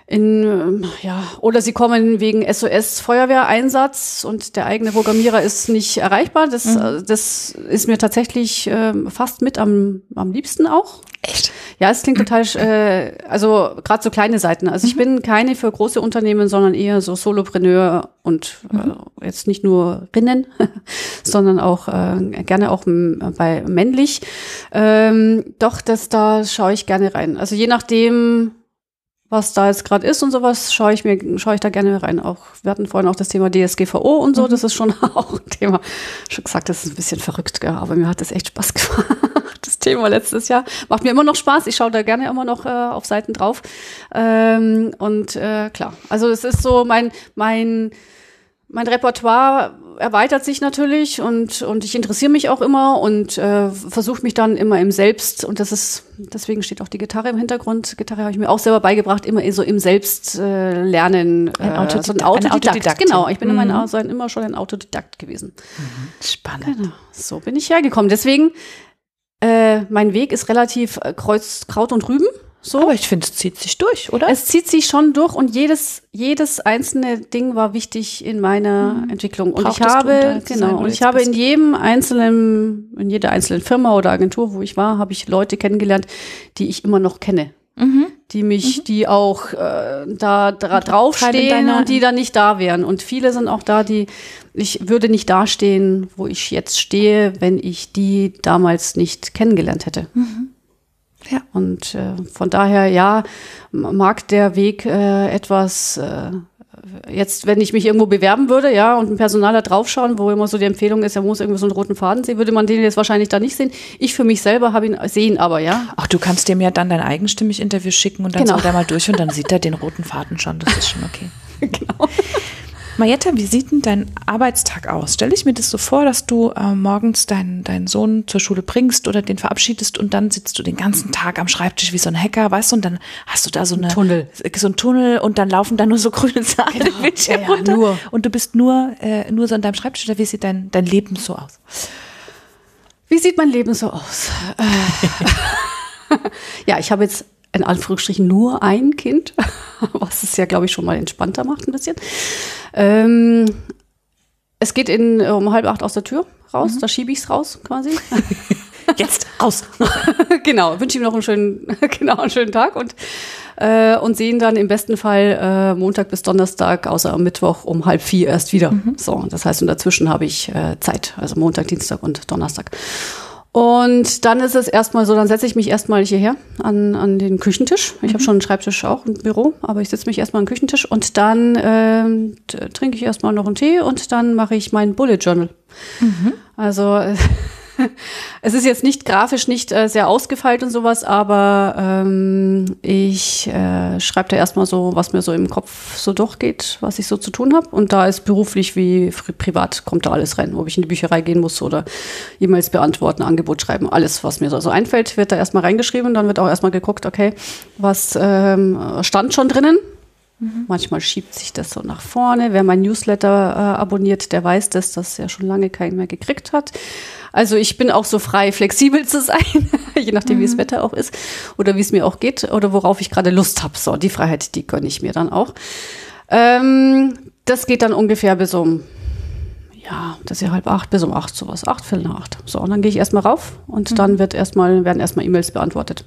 [SPEAKER 2] in, ähm, ja, oder sie kommen wegen SOS Feuerwehreinsatz und der eigene Programmierer ist nicht erreichbar. Das, äh, das ist mir tatsächlich ähm, fast mit am, am liebsten auch.
[SPEAKER 1] Echt?
[SPEAKER 2] Ja, es klingt total, äh, also gerade so kleine Seiten. Also ich bin keine für große Unternehmen, sondern eher so Solopreneur und äh, jetzt nicht nur Rinnen, sondern auch äh, gerne auch m- bei männlich. Ähm, doch, das da schaue ich gerne rein. Also je nachdem, was da jetzt gerade ist und sowas, schaue ich mir, schaue ich da gerne rein. Auch wir hatten vorhin auch das Thema DSGVO und so, das ist schon auch ein Thema. Schon gesagt, das ist ein bisschen verrückt, gell? aber mir hat das echt Spaß gemacht. Das Thema letztes Jahr macht mir immer noch Spaß. Ich schaue da gerne immer noch äh, auf Seiten drauf. Ähm, und äh, klar, also es ist so mein mein mein Repertoire erweitert sich natürlich und, und ich interessiere mich auch immer und äh, versuche mich dann immer im Selbst, und das ist, deswegen steht auch die Gitarre im Hintergrund. Gitarre habe ich mir auch selber beigebracht, immer so im Selbst äh, lernen.
[SPEAKER 1] Ein
[SPEAKER 2] äh,
[SPEAKER 1] Autodidakt-
[SPEAKER 2] so ein Autodidakt.
[SPEAKER 1] Autodidaktin.
[SPEAKER 2] Genau, ich bin immer,
[SPEAKER 1] Mhm.
[SPEAKER 2] ein, also immer schon ein Autodidakt gewesen.
[SPEAKER 1] Spannend.
[SPEAKER 2] Genau, so bin ich hergekommen. Deswegen, äh, mein Weg ist relativ äh, Kreuz, Kraut und Rüben. So.
[SPEAKER 1] Aber ich finde, es zieht sich durch, oder?
[SPEAKER 2] Es zieht sich schon durch und jedes, jedes einzelne Ding war wichtig in meiner Entwicklung. Und ich
[SPEAKER 1] Brauchtest um
[SPEAKER 2] habe,
[SPEAKER 1] sein,
[SPEAKER 2] genau,
[SPEAKER 1] wo
[SPEAKER 2] und ich habe in jedem einzelnen, in jeder einzelnen Firma oder Agentur, wo ich war, habe ich Leute kennengelernt, die ich immer noch kenne.
[SPEAKER 1] Mhm.
[SPEAKER 2] Die mich, die auch äh, da dra draufstehen und die dann nicht da wären. Und viele sind auch da, die, ich würde nicht dastehen, wo ich jetzt stehe, wenn ich die damals nicht kennengelernt hätte.
[SPEAKER 1] Ja.
[SPEAKER 2] Und äh, von daher, ja, mag der Weg äh, etwas äh, jetzt, wenn ich mich irgendwo bewerben würde, ja, und ein Personaler draufschauen, wo immer so die Empfehlung ist, er muss irgendwie so einen roten Faden sehen, würde man den jetzt wahrscheinlich da nicht sehen. Ich für mich selber habe ihn sehen, aber ja.
[SPEAKER 1] Ach, du kannst dem ja dann dein eigenstimmig Interview schicken und dann
[SPEAKER 2] Genau.
[SPEAKER 1] genau. er mal durch und dann sieht er den roten Faden schon. Das ist schon okay. genau. Marietta, wie sieht denn dein Arbeitstag aus? Stell ich mir das so vor, dass du äh, morgens deinen, deinen Sohn zur Schule bringst oder den verabschiedest und dann sitzt du den ganzen Tag am Schreibtisch wie so ein Hacker, weißt du, und dann hast du da so eine
[SPEAKER 2] Tunnel.
[SPEAKER 1] so ein Tunnel und dann laufen da nur so grüne Zahlen
[SPEAKER 2] Genau.
[SPEAKER 1] Bildschirm
[SPEAKER 2] Ja, ja,
[SPEAKER 1] runter
[SPEAKER 2] nur.
[SPEAKER 1] und du bist nur äh, nur so an deinem Schreibtisch oder wie sieht dein dein Leben so aus?
[SPEAKER 2] Wie sieht mein Leben so aus? Äh, ja, ich habe jetzt in Anführungsstrichen nur ein Kind, was es ja, glaube ich, schon mal entspannter macht ein bisschen. Ähm, es geht in, um halb acht aus der Tür raus, da schiebe ich es raus quasi.
[SPEAKER 1] Jetzt raus.
[SPEAKER 2] genau, wünsche ihm noch einen schönen, genau, einen schönen Tag und, äh, und sehen dann im besten Fall äh, Montag bis Donnerstag, außer am Mittwoch um halb vier erst wieder. So, das heißt, und dazwischen habe ich äh, Zeit, also Montag, Dienstag und Donnerstag. Und dann ist es erstmal so, dann setze ich mich erstmal hierher an, an den Küchentisch. Ich habe schon einen Schreibtisch auch, ein Büro, aber ich setze mich erstmal an den Küchentisch und dann t- trinke ich erstmal noch einen Tee und dann mache ich mein Bullet Journal. Also äh, es ist jetzt nicht grafisch nicht äh, sehr ausgefeilt und sowas, aber ähm, ich äh, schreibe da erstmal so, was mir so im Kopf so durchgeht, was ich so zu tun habe. Und da ist beruflich wie privat kommt da alles rein, ob ich in die Bücherei gehen muss oder E-Mails beantworten, Angebot schreiben, alles, was mir so so einfällt, wird da erstmal reingeschrieben. Dann wird auch erstmal geguckt, okay, was ähm, stand schon drinnen. Manchmal schiebt sich das so nach vorne. Wer mein Newsletter äh, abonniert, der weiß das, dass er schon lange keinen mehr gekriegt hat. Also ich bin auch so frei, flexibel zu sein, je nachdem, wie das Wetter auch ist oder wie es mir auch geht oder worauf ich gerade Lust habe. So, die Freiheit, die gönne ich mir dann auch. Ähm, das geht dann ungefähr bis um, ja, das ist ja halb acht, bis um acht, sowas, acht, viertel nach acht. So, und dann gehe ich erstmal rauf und dann wird erstmal, werden erstmal E-Mails beantwortet.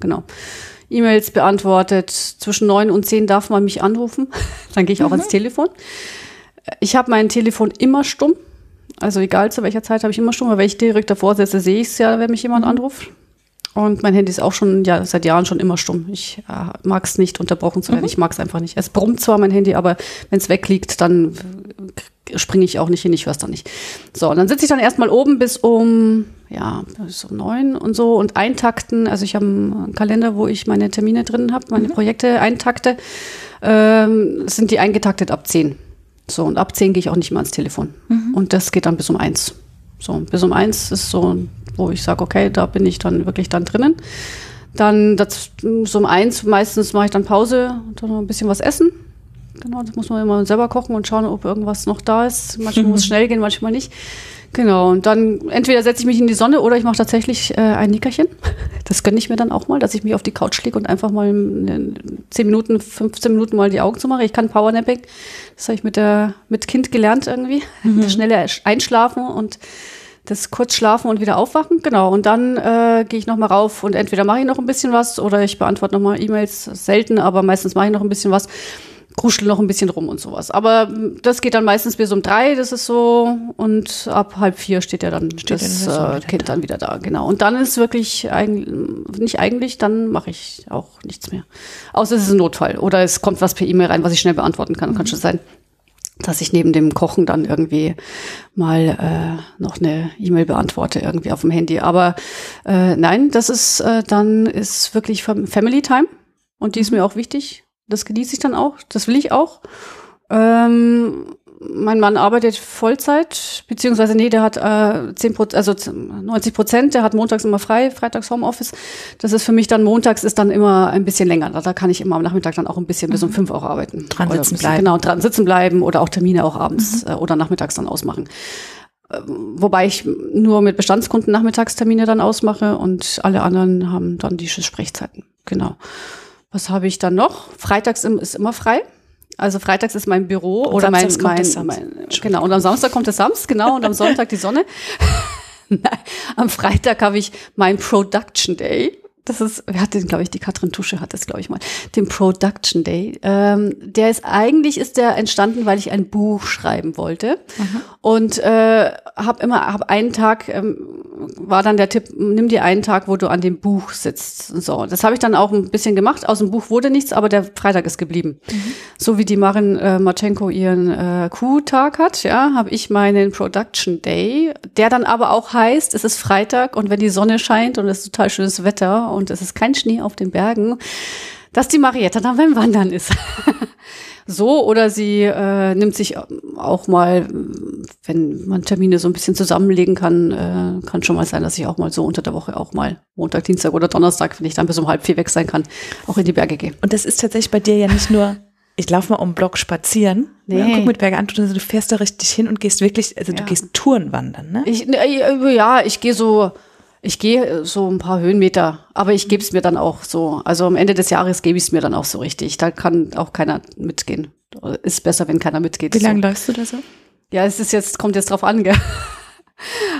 [SPEAKER 2] Genau. E-Mails beantwortet. Zwischen neun und zehn darf man mich anrufen. Dann gehe ich auch ans Telefon. Ich habe mein Telefon immer stumm. Also egal zu welcher Zeit habe ich immer stumm, weil wenn ich direkt davor sitze, sehe ich es ja, wenn mich jemand anruft. Und mein Handy ist auch schon ja, seit Jahren schon immer stumm. Ich äh, mag es nicht, unterbrochen zu werden. Ich mag es einfach nicht. Es brummt zwar mein Handy, aber wenn es wegliegt, dann springe ich auch nicht hin, ich höre es dann nicht. So, und dann sitze ich dann erstmal oben bis um, ja, bis um neun und so und eintakten. Also ich habe einen Kalender, wo ich meine Termine drin habe, meine Projekte eintakte. Ähm, sind die eingetaktet ab zehn. So, und ab zehn gehe ich auch nicht mehr ans Telefon. Und das geht dann bis um eins. So, bis um eins ist so, wo ich sage, okay, da bin ich dann wirklich dann drinnen. Dann das, so um eins, meistens mache ich dann Pause und dann noch ein bisschen was essen. Genau, das muss man immer selber kochen und schauen, ob irgendwas noch da ist. Manchmal muss es schnell gehen, manchmal nicht. Genau, und dann entweder setze ich mich in die Sonne oder ich mache tatsächlich äh, ein Nickerchen. Das gönne ich mir dann auch mal, dass ich mich auf die Couch lege und einfach mal äh, 10 Minuten, 15 Minuten mal die Augen zu machen. Ich kann Powernapping. Das habe ich mit, der, mit Kind gelernt irgendwie. Das schnelle Einschlafen und das kurz schlafen und wieder aufwachen. Genau, und dann äh, gehe ich nochmal rauf und entweder mache ich noch ein bisschen was oder ich beantworte nochmal E-Mails. Selten, aber meistens mache ich noch ein bisschen was kruschel noch ein bisschen rum und sowas. Aber mm, das geht dann meistens bis um drei, das ist so. Und ab halb vier steht ja dann
[SPEAKER 1] Steht
[SPEAKER 2] das
[SPEAKER 1] dann
[SPEAKER 2] äh, Kind dann wieder da, genau. Und dann ist wirklich eigentlich, nicht eigentlich, dann mache ich auch nichts mehr. Außer es ist ein Notfall oder es kommt was per E-Mail rein, was ich schnell beantworten kann. Kann schon sein, dass ich neben dem Kochen dann irgendwie mal äh, noch eine E-Mail beantworte irgendwie auf dem Handy. Aber äh, nein, das ist äh, dann ist wirklich Fam- Family Time und die ist mir auch wichtig. Das genieße ich dann auch. Das will ich auch. Ähm, mein Mann arbeitet Vollzeit, beziehungsweise nee, der hat äh, 10 Prozent, also 90 Prozent, der hat montags immer frei, freitags Homeoffice. Das ist für mich dann montags ist dann immer ein bisschen länger. Da, da kann ich immer am Nachmittag dann auch ein bisschen bis um fünf auch arbeiten.
[SPEAKER 1] Dran sitzen
[SPEAKER 2] bisschen-
[SPEAKER 1] bleiben.
[SPEAKER 2] Genau, dran sitzen bleiben oder auch Termine auch abends äh, oder nachmittags dann ausmachen. Ähm, Wobei ich nur mit Bestandskunden Nachmittagstermine dann ausmache und alle anderen haben dann die Sprechzeiten. Genau. Was habe ich dann noch? Freitags ist immer frei. Also freitags ist mein Büro
[SPEAKER 1] Und
[SPEAKER 2] oder mein, mein, mein genau und am Samstag kommt der Sams, genau und am Sonntag die Sonne. Nein, am Freitag habe ich mein Production Day. Das ist, wer hat den, glaube ich, die Katrin Tusche hat das, glaube ich mal, den Production Day. Ähm, der ist eigentlich ist der entstanden, weil ich ein Buch schreiben wollte und äh, habe immer, habe einen Tag ähm, war dann der Tipp, nimm dir einen Tag, wo du an dem Buch sitzt. So, das habe ich dann auch ein bisschen gemacht. Aus dem Buch wurde nichts, aber der Freitag ist geblieben. Mhm. So wie die Marin äh, Marchenko ihren äh, Q-Tag hat, ja, habe ich meinen Production Day, der dann aber auch heißt, es ist Freitag und wenn die Sonne scheint und es ist total schönes Wetter und es ist kein Schnee auf den Bergen, dass die Marietta dann beim Wandern ist. so oder sie äh, nimmt sich auch mal, wenn man Termine so ein bisschen zusammenlegen kann, äh, kann schon mal sein, dass ich auch mal so unter der Woche auch mal Montag, Dienstag oder Donnerstag, wenn ich dann bis um halb vier weg sein kann, auch in die Berge gehe.
[SPEAKER 1] Und das ist tatsächlich bei dir ja nicht nur ich laufe mal um den Block spazieren. Nee. Ja, guck mit Berge an, du fährst da richtig hin und gehst wirklich, also ja. du gehst Touren wandern, ne?
[SPEAKER 2] Ich, äh, ja, ich gehe so ich gehe so ein paar Höhenmeter, aber ich gebe es mir dann auch so. Also am Ende des Jahres gebe ich es mir dann auch so richtig. Da kann auch keiner mitgehen. Ist besser, wenn keiner mitgeht.
[SPEAKER 1] Wie lange so. läufst du da so?
[SPEAKER 2] Ja, es ist jetzt, kommt jetzt drauf an, gell?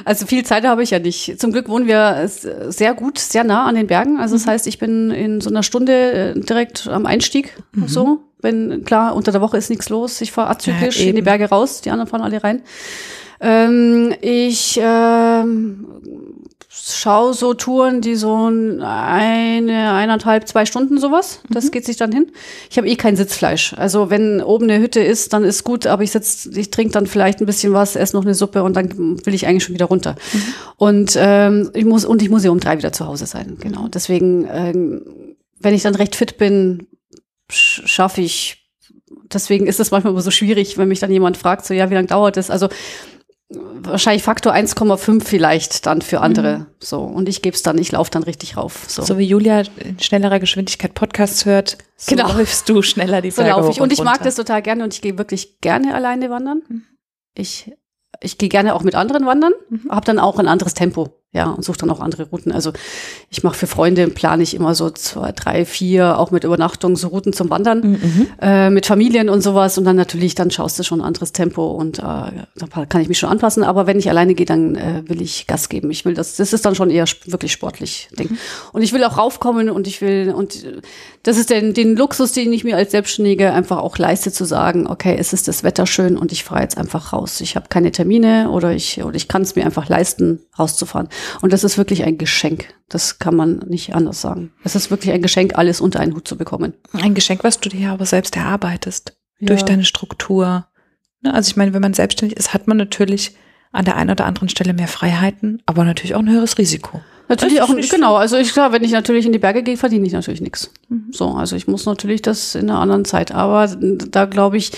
[SPEAKER 2] Also viel Zeit habe ich ja nicht. Zum Glück wohnen wir sehr gut, sehr nah an den Bergen. Also das mhm. heißt, ich bin in so einer Stunde äh, direkt am Einstieg. Mhm. So, wenn klar unter der Woche ist nichts los. Ich fahre azyklisch ja, in die Berge raus. Die anderen fahren alle rein. Ähm, ich ähm, schaue so Touren, die so eine, eineinhalb, zwei Stunden sowas. Das mhm. geht sich dann hin. Ich habe eh kein Sitzfleisch. Also wenn oben eine Hütte ist, dann ist gut, aber ich sitz, ich trinke dann vielleicht ein bisschen was, esse noch eine Suppe und dann will ich eigentlich schon wieder runter. Mhm. Und ähm, ich muss und ich muss ja um drei wieder zu Hause sein. Genau. Deswegen, ähm, wenn ich dann recht fit bin, schaffe ich. Deswegen ist es manchmal so schwierig, wenn mich dann jemand fragt, so ja, wie lange dauert das? Also wahrscheinlich Faktor 1,5 vielleicht dann für andere. Mhm. So. Und ich gebe es dann, ich laufe dann richtig rauf. So.
[SPEAKER 1] so wie Julia in schnellerer Geschwindigkeit Podcasts hört, so genau. läufst du schneller die Berge
[SPEAKER 2] So laufe ich. Und, und ich mag das total gerne und ich gehe wirklich gerne alleine wandern. Mhm. Ich, ich gehe gerne auch mit anderen wandern, mhm. habe dann auch ein anderes Tempo ja, und suche dann auch andere Routen. Also ich mache für Freunde, plane ich immer so zwei, drei, vier, auch mit Übernachtung, so Routen zum Wandern, mhm. äh, mit Familien und sowas. Und dann natürlich, dann schaust du schon ein anderes Tempo und äh, da kann ich mich schon anpassen. Aber wenn ich alleine gehe, dann äh, will ich Gas geben. Ich will das, das ist dann schon eher wirklich sportlich Ding. Mhm. Und ich will auch raufkommen und ich will, und das ist den, den Luxus, den ich mir als Selbstständige einfach auch leiste, zu sagen, okay, es ist das Wetter schön und ich fahre jetzt einfach raus. Ich habe keine Termine oder ich, oder ich kann es mir einfach leisten, rauszufahren. Und das ist wirklich ein Geschenk. Das kann man nicht anders sagen. Es ist wirklich ein Geschenk, alles unter einen Hut zu bekommen.
[SPEAKER 1] Ein Geschenk, was du dir aber selbst erarbeitest. Ja. Durch deine Struktur. Ne, also ich meine, wenn man selbstständig ist, hat man natürlich an der einen oder anderen Stelle mehr Freiheiten, aber natürlich auch ein höheres Risiko.
[SPEAKER 2] Natürlich auch, genau. Also ich klar, wenn ich natürlich in die Berge gehe, verdiene ich natürlich nichts. Mhm. So, also ich muss natürlich das in einer anderen Zeit. Aber da glaube ich,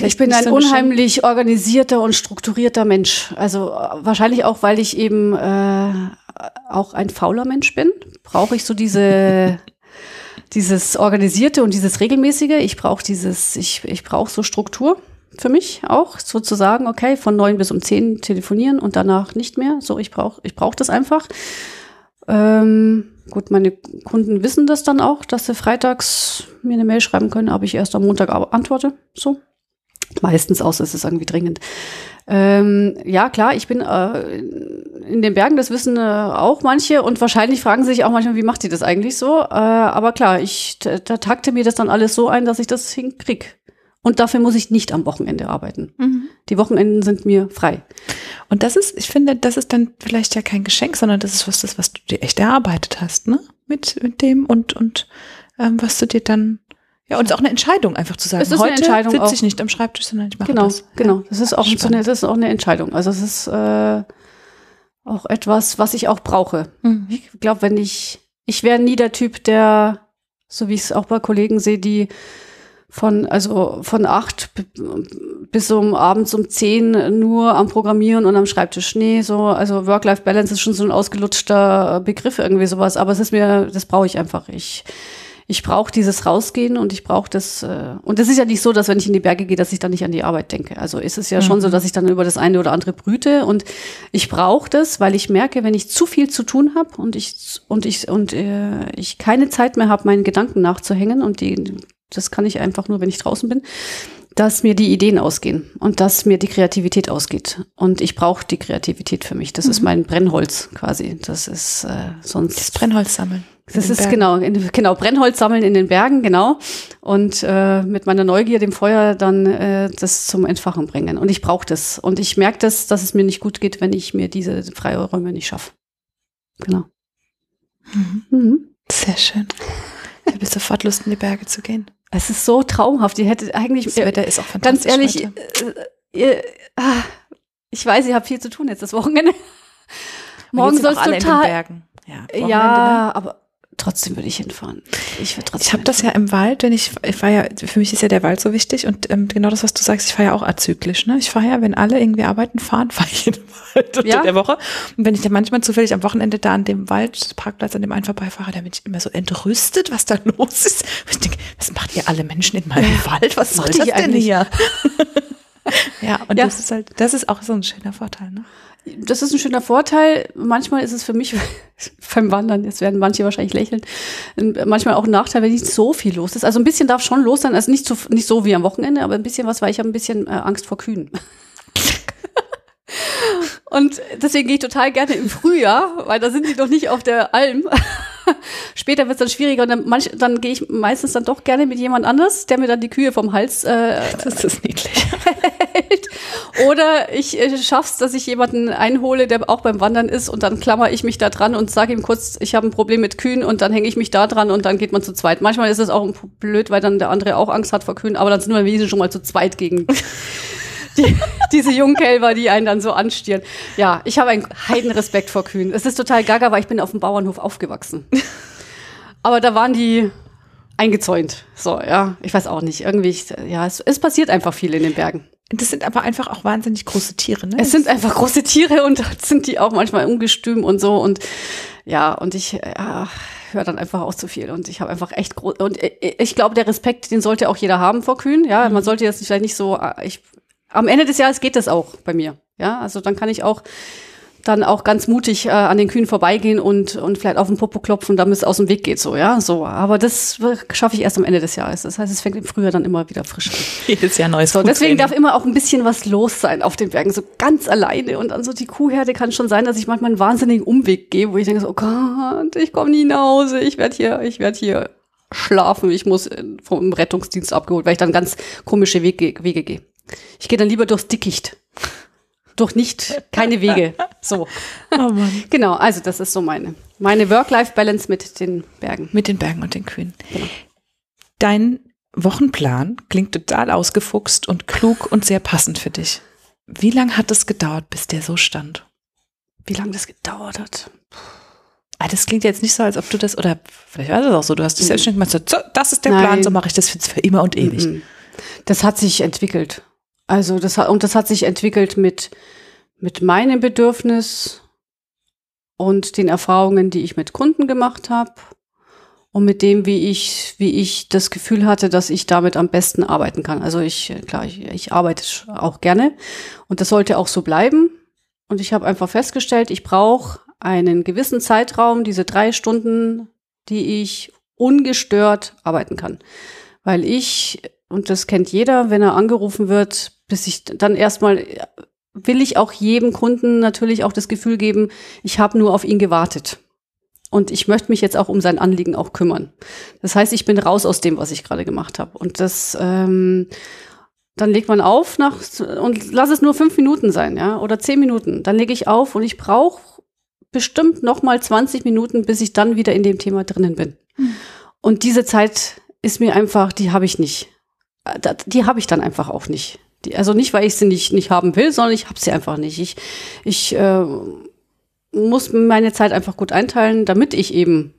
[SPEAKER 2] ich bin ein unheimlich organisierter und strukturierter Mensch. Also wahrscheinlich auch, weil ich eben äh, auch ein fauler Mensch bin, brauche ich so diese dieses organisierte und dieses regelmäßige. Ich brauche dieses, ich, ich brauche so Struktur für mich auch, sozusagen, okay, von neun bis um zehn telefonieren und danach nicht mehr. So, ich brauche ich brauch das einfach. Ähm, gut, meine Kunden wissen das dann auch, dass sie freitags mir eine Mail schreiben können, aber ich erst am Montag antworte. So. Meistens aus, es ist irgendwie dringend. Ähm, ja, klar, ich bin äh, in den Bergen, das wissen äh, auch manche und wahrscheinlich fragen sich auch manchmal, wie macht sie das eigentlich so? Äh, aber klar, ich da takte mir das dann alles so ein, dass ich das hinkrieg. Und dafür muss ich nicht am Wochenende arbeiten. Mhm. Die Wochenenden sind mir frei.
[SPEAKER 1] Und das ist, ich finde, das ist dann vielleicht ja kein Geschenk, sondern das ist was, das, was du dir echt erarbeitet hast, ne? Mit, mit dem und, und ähm, was du dir dann ja, und es ist auch eine Entscheidung, einfach zu sagen, es ist heute sitze ich nicht am Schreibtisch, sondern ich mache
[SPEAKER 2] genau,
[SPEAKER 1] das.
[SPEAKER 2] Genau, das ist auch so eine, das ist auch eine Entscheidung. Also es ist äh, auch etwas, was ich auch brauche. Mhm. Ich glaube, wenn ich, ich wäre nie der Typ, der, so wie ich es auch bei Kollegen sehe, die von, also von acht bis um abends um zehn nur am Programmieren und am Schreibtisch. Nee, so, also Work-Life-Balance ist schon so ein ausgelutschter Begriff, irgendwie sowas, aber es ist mir, das brauche ich einfach. Ich, ich brauche dieses Rausgehen und ich brauche das. Äh, und es ist ja nicht so, dass wenn ich in die Berge gehe, dass ich dann nicht an die Arbeit denke. Also ist es ja mhm. schon so, mhm. dass ich dann über das eine oder andere brüte und ich brauche das, weil ich merke, wenn ich zu viel zu tun habe und ich und ich und äh, ich keine Zeit mehr habe, meinen Gedanken nachzuhängen und die das kann ich einfach nur, wenn ich draußen bin, dass mir die Ideen ausgehen und dass mir die Kreativität ausgeht. Und ich brauche die Kreativität für mich. Das mhm. ist mein Brennholz quasi. Das ist äh, sonst.
[SPEAKER 1] Das Brennholz sammeln.
[SPEAKER 2] Das ist genau, in, genau, Brennholz sammeln in den Bergen, genau. Und äh, mit meiner Neugier dem Feuer dann äh, das zum Entfachen bringen. Und ich brauche das. Und ich merke das, dass es mir nicht gut geht, wenn ich mir diese Freiräume nicht schaffe. Genau.
[SPEAKER 1] Mhm. Mhm. Sehr schön. Ich habe sofort Lust, in die Berge zu gehen.
[SPEAKER 2] Es ist so traumhaft. Ihr hättet eigentlich.
[SPEAKER 1] Das Wetter ist auch fantastisch.
[SPEAKER 2] Ganz ehrlich, äh, ihr, ah, ich weiß, ihr habt viel zu tun jetzt das Wochenende. Morgen soll es total. Bergen. Ja, ja ne? aber trotzdem würde ich hinfahren.
[SPEAKER 1] Ich würde trotzdem. Ich habe das ja im Wald, wenn ich, ich fahre ja, für mich ist ja der Wald so wichtig und ähm, genau das, was du sagst, ich fahre ja auch azyklisch. Ne? Ich fahre ja, wenn alle irgendwie arbeiten fahren, fahre ich in den Wald unter ja? der Woche. Und wenn ich dann manchmal zufällig am Wochenende da an dem Waldparkplatz an dem einen vorbeifahre, dann bin ich immer so entrüstet, was da los ist. Und ich denke, was macht ihr alle Menschen in meinem ja. Wald? Was soll das denn hier? ja, und ja. das ist halt, das ist auch so ein schöner Vorteil, ne?
[SPEAKER 2] Das ist ein schöner Vorteil. Manchmal ist es für mich beim Wandern, jetzt werden manche wahrscheinlich lächeln, manchmal auch ein Nachteil, wenn nicht so viel los ist. Also ein bisschen darf schon los sein, also nicht so, nicht so wie am Wochenende, aber ein bisschen was, weil ich habe ein bisschen äh, Angst vor Kühen. Und deswegen gehe ich total gerne im Frühjahr, weil da sind die noch nicht auf der Alm. Später wird es dann schwieriger und dann, manch, dann gehe ich meistens dann doch gerne mit jemand anders, der mir dann die Kühe vom Hals äh,
[SPEAKER 1] Das ist niedlich.
[SPEAKER 2] hält. Oder ich äh, schaff's, dass ich jemanden einhole, der auch beim Wandern ist und dann klammer ich mich da dran und sage ihm kurz, ich habe ein Problem mit Kühen und dann hänge ich mich da dran und dann geht man zu zweit. Manchmal ist es auch blöd, weil dann der andere auch Angst hat vor Kühen, aber dann sind wir wenigstens schon mal zu zweit gegen die, diese Jungkälber, die einen dann so anstieren. Ja, ich habe einen Heidenrespekt vor Kühen. Es ist total gaga, weil ich bin auf dem Bauernhof aufgewachsen. Aber da waren die eingezäunt. So, ja, ich weiß auch nicht. Irgendwie, ja, es, es passiert einfach viel in den Bergen.
[SPEAKER 1] Das sind aber einfach auch wahnsinnig große Tiere, ne?
[SPEAKER 2] Es sind einfach große Tiere und sind die auch manchmal ungestüm und so und ja, und ich ja, höre dann einfach auch zu viel und ich habe einfach echt groß und ich glaube, der Respekt, den sollte auch jeder haben vor Kühen, ja, man mhm. sollte jetzt vielleicht nicht so ich am Ende des Jahres geht das auch bei mir. Ja, also dann kann ich auch dann auch ganz mutig äh, an den Kühen vorbeigehen und, und vielleicht auf den Popo klopfen, damit es aus dem Weg geht, so, ja, so. Aber das schaffe ich erst am Ende des Jahres. Das heißt, es fängt im Frühjahr dann immer wieder frisch an.
[SPEAKER 1] Jedes Jahr neues
[SPEAKER 2] So, deswegen darf immer auch ein bisschen was los sein auf den Bergen, so ganz alleine. Und dann so die Kuhherde kann schon sein, dass ich manchmal einen wahnsinnigen Umweg gehe, wo ich denke so, oh Gott, ich komme nie nach Hause, ich werde hier, ich werde hier schlafen, ich muss vom Rettungsdienst abgeholt, weil ich dann ganz komische Wege, Wege gehe. Ich gehe dann lieber durchs Dickicht. Durch nicht, keine Wege. So. Oh Mann. Genau, also das ist so meine, meine Work-Life-Balance mit den Bergen.
[SPEAKER 1] Mit den Bergen und den Kühen. Genau. Dein Wochenplan klingt total ausgefuchst und klug und sehr passend für dich. Wie lange hat es gedauert, bis der so stand?
[SPEAKER 2] Wie lange das gedauert hat?
[SPEAKER 1] Ah, das klingt jetzt nicht so, als ob du das, oder vielleicht war das auch so, du hast dich selbstständig gemacht, so, das ist der Nein. Plan, so mache ich das jetzt für immer und ewig.
[SPEAKER 2] Das hat sich entwickelt. Also das hat, und das hat sich entwickelt mit, mit meinem Bedürfnis und den Erfahrungen, die ich mit Kunden gemacht habe und mit dem, wie ich, wie ich das Gefühl hatte, dass ich damit am besten arbeiten kann. Also ich, klar, ich, ich arbeite auch gerne und das sollte auch so bleiben. Und ich habe einfach festgestellt, ich brauche einen gewissen Zeitraum, diese drei Stunden, die ich ungestört arbeiten kann. Weil ich, und das kennt jeder, wenn er angerufen wird, bis ich dann erstmal will ich auch jedem Kunden natürlich auch das Gefühl geben, ich habe nur auf ihn gewartet. Und ich möchte mich jetzt auch um sein Anliegen auch kümmern. Das heißt, ich bin raus aus dem, was ich gerade gemacht habe. Und das, ähm, dann legt man auf nach und lass es nur fünf Minuten sein, ja, oder zehn Minuten. Dann lege ich auf und ich brauche bestimmt noch mal 20 Minuten, bis ich dann wieder in dem Thema drinnen bin. Mhm. Und diese Zeit ist mir einfach, die habe ich nicht. Äh, die habe ich dann einfach auch nicht. Die, also nicht, weil ich sie nicht, nicht haben will, sondern ich habe sie einfach nicht. Ich, ich äh, muss meine Zeit einfach gut einteilen, damit ich eben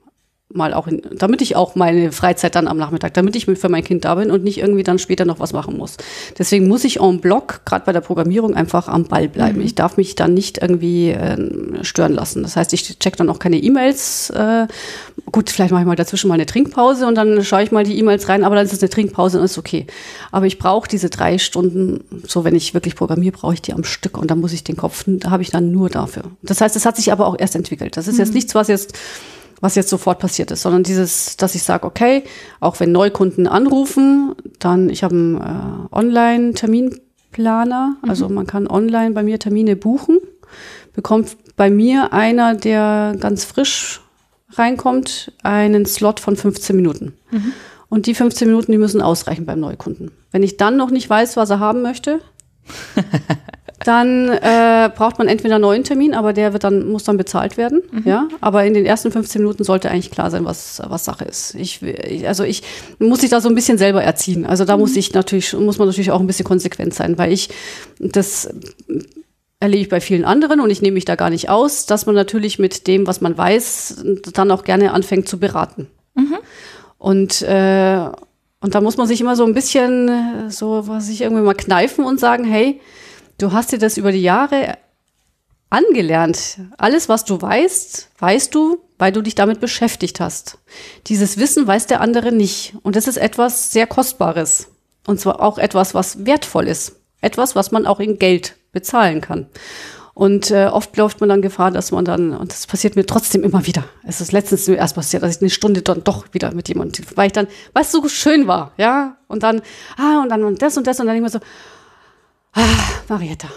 [SPEAKER 2] mal auch, in, damit ich auch meine Freizeit dann am Nachmittag, damit ich für mein Kind da bin und nicht irgendwie dann später noch was machen muss. Deswegen muss ich en bloc, gerade bei der Programmierung, einfach am Ball bleiben. Mhm. Ich darf mich dann nicht irgendwie äh, stören lassen. Das heißt, ich check dann auch keine E-Mails. Äh, gut, vielleicht mache ich mal dazwischen mal eine Trinkpause und dann schaue ich mal die E-Mails rein, aber dann ist es eine Trinkpause und ist okay. Aber ich brauche diese drei Stunden, so wenn ich wirklich programmiere, brauche ich die am Stück und dann muss ich den Kopf, da habe ich dann nur dafür. Das heißt, es hat sich aber auch erst entwickelt. Das ist mhm. jetzt nichts, was jetzt was jetzt sofort passiert ist, sondern dieses, dass ich sage, okay, auch wenn Neukunden anrufen, dann, ich habe einen äh, Online-Terminplaner, mhm. also man kann online bei mir Termine buchen, bekommt bei mir einer, der ganz frisch reinkommt, einen Slot von 15 Minuten. Mhm. Und die 15 Minuten, die müssen ausreichen beim Neukunden. Wenn ich dann noch nicht weiß, was er haben möchte, dann äh, braucht man entweder einen neuen Termin, aber der wird dann, muss dann bezahlt werden. Mhm. Ja, aber in den ersten 15 Minuten sollte eigentlich klar sein, was, was Sache ist. Ich, also ich muss sich da so ein bisschen selber erziehen. Also da mhm. muss ich natürlich, muss man natürlich auch ein bisschen konsequent sein, weil ich das erlebe ich bei vielen anderen und ich nehme mich da gar nicht aus, dass man natürlich mit dem, was man weiß, dann auch gerne anfängt zu beraten. Mhm. Und, äh, und da muss man sich immer so ein bisschen äh, so, was ich irgendwie mal kneifen und sagen, hey, du hast dir das über die Jahre angelernt. Alles, was du weißt, weißt du, weil du dich damit beschäftigt hast. Dieses Wissen weiß der andere nicht. Und das ist etwas sehr Kostbares. Und zwar auch etwas, was wertvoll ist. Etwas, was man auch in Geld bezahlen kann. Und äh, oft läuft man dann Gefahr, dass man dann, und das passiert mir trotzdem immer wieder. Es ist letztens mir erst passiert, dass ich eine Stunde dann doch wieder mit jemandem, weil ich dann, weil es so schön war, ja, und dann, ah, und dann und das und das und dann immer so, ah, Marietta,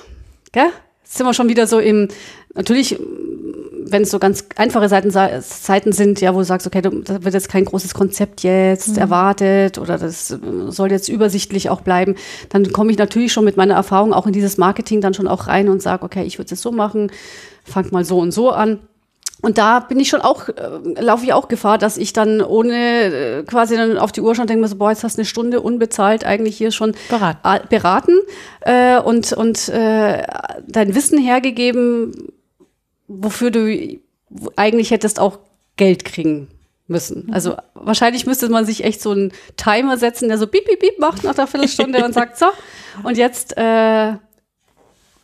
[SPEAKER 2] gell? Jetzt sind wir schon wieder so im, natürlich wenn es so ganz einfache Seiten, Seiten sind, ja, wo du sagst, okay, da wird jetzt kein großes Konzept jetzt mhm. erwartet oder das äh, soll jetzt übersichtlich auch bleiben, dann komme ich natürlich schon mit meiner Erfahrung auch in dieses Marketing dann schon auch rein und sage, okay, ich würde es so machen, fang mal so und so an. Und da bin ich schon auch, äh, laufe ich auch Gefahr, dass ich dann ohne äh, quasi dann auf die Uhr schon denke, so, boah, jetzt hast du eine Stunde unbezahlt eigentlich hier schon beraten, beraten äh, und, und äh, dein Wissen hergegeben, wofür du eigentlich hättest auch Geld kriegen müssen. Mhm. Also wahrscheinlich müsste man sich echt so einen Timer setzen, der so piep, piep, piep macht nach der Viertelstunde und sagt, so, und jetzt äh,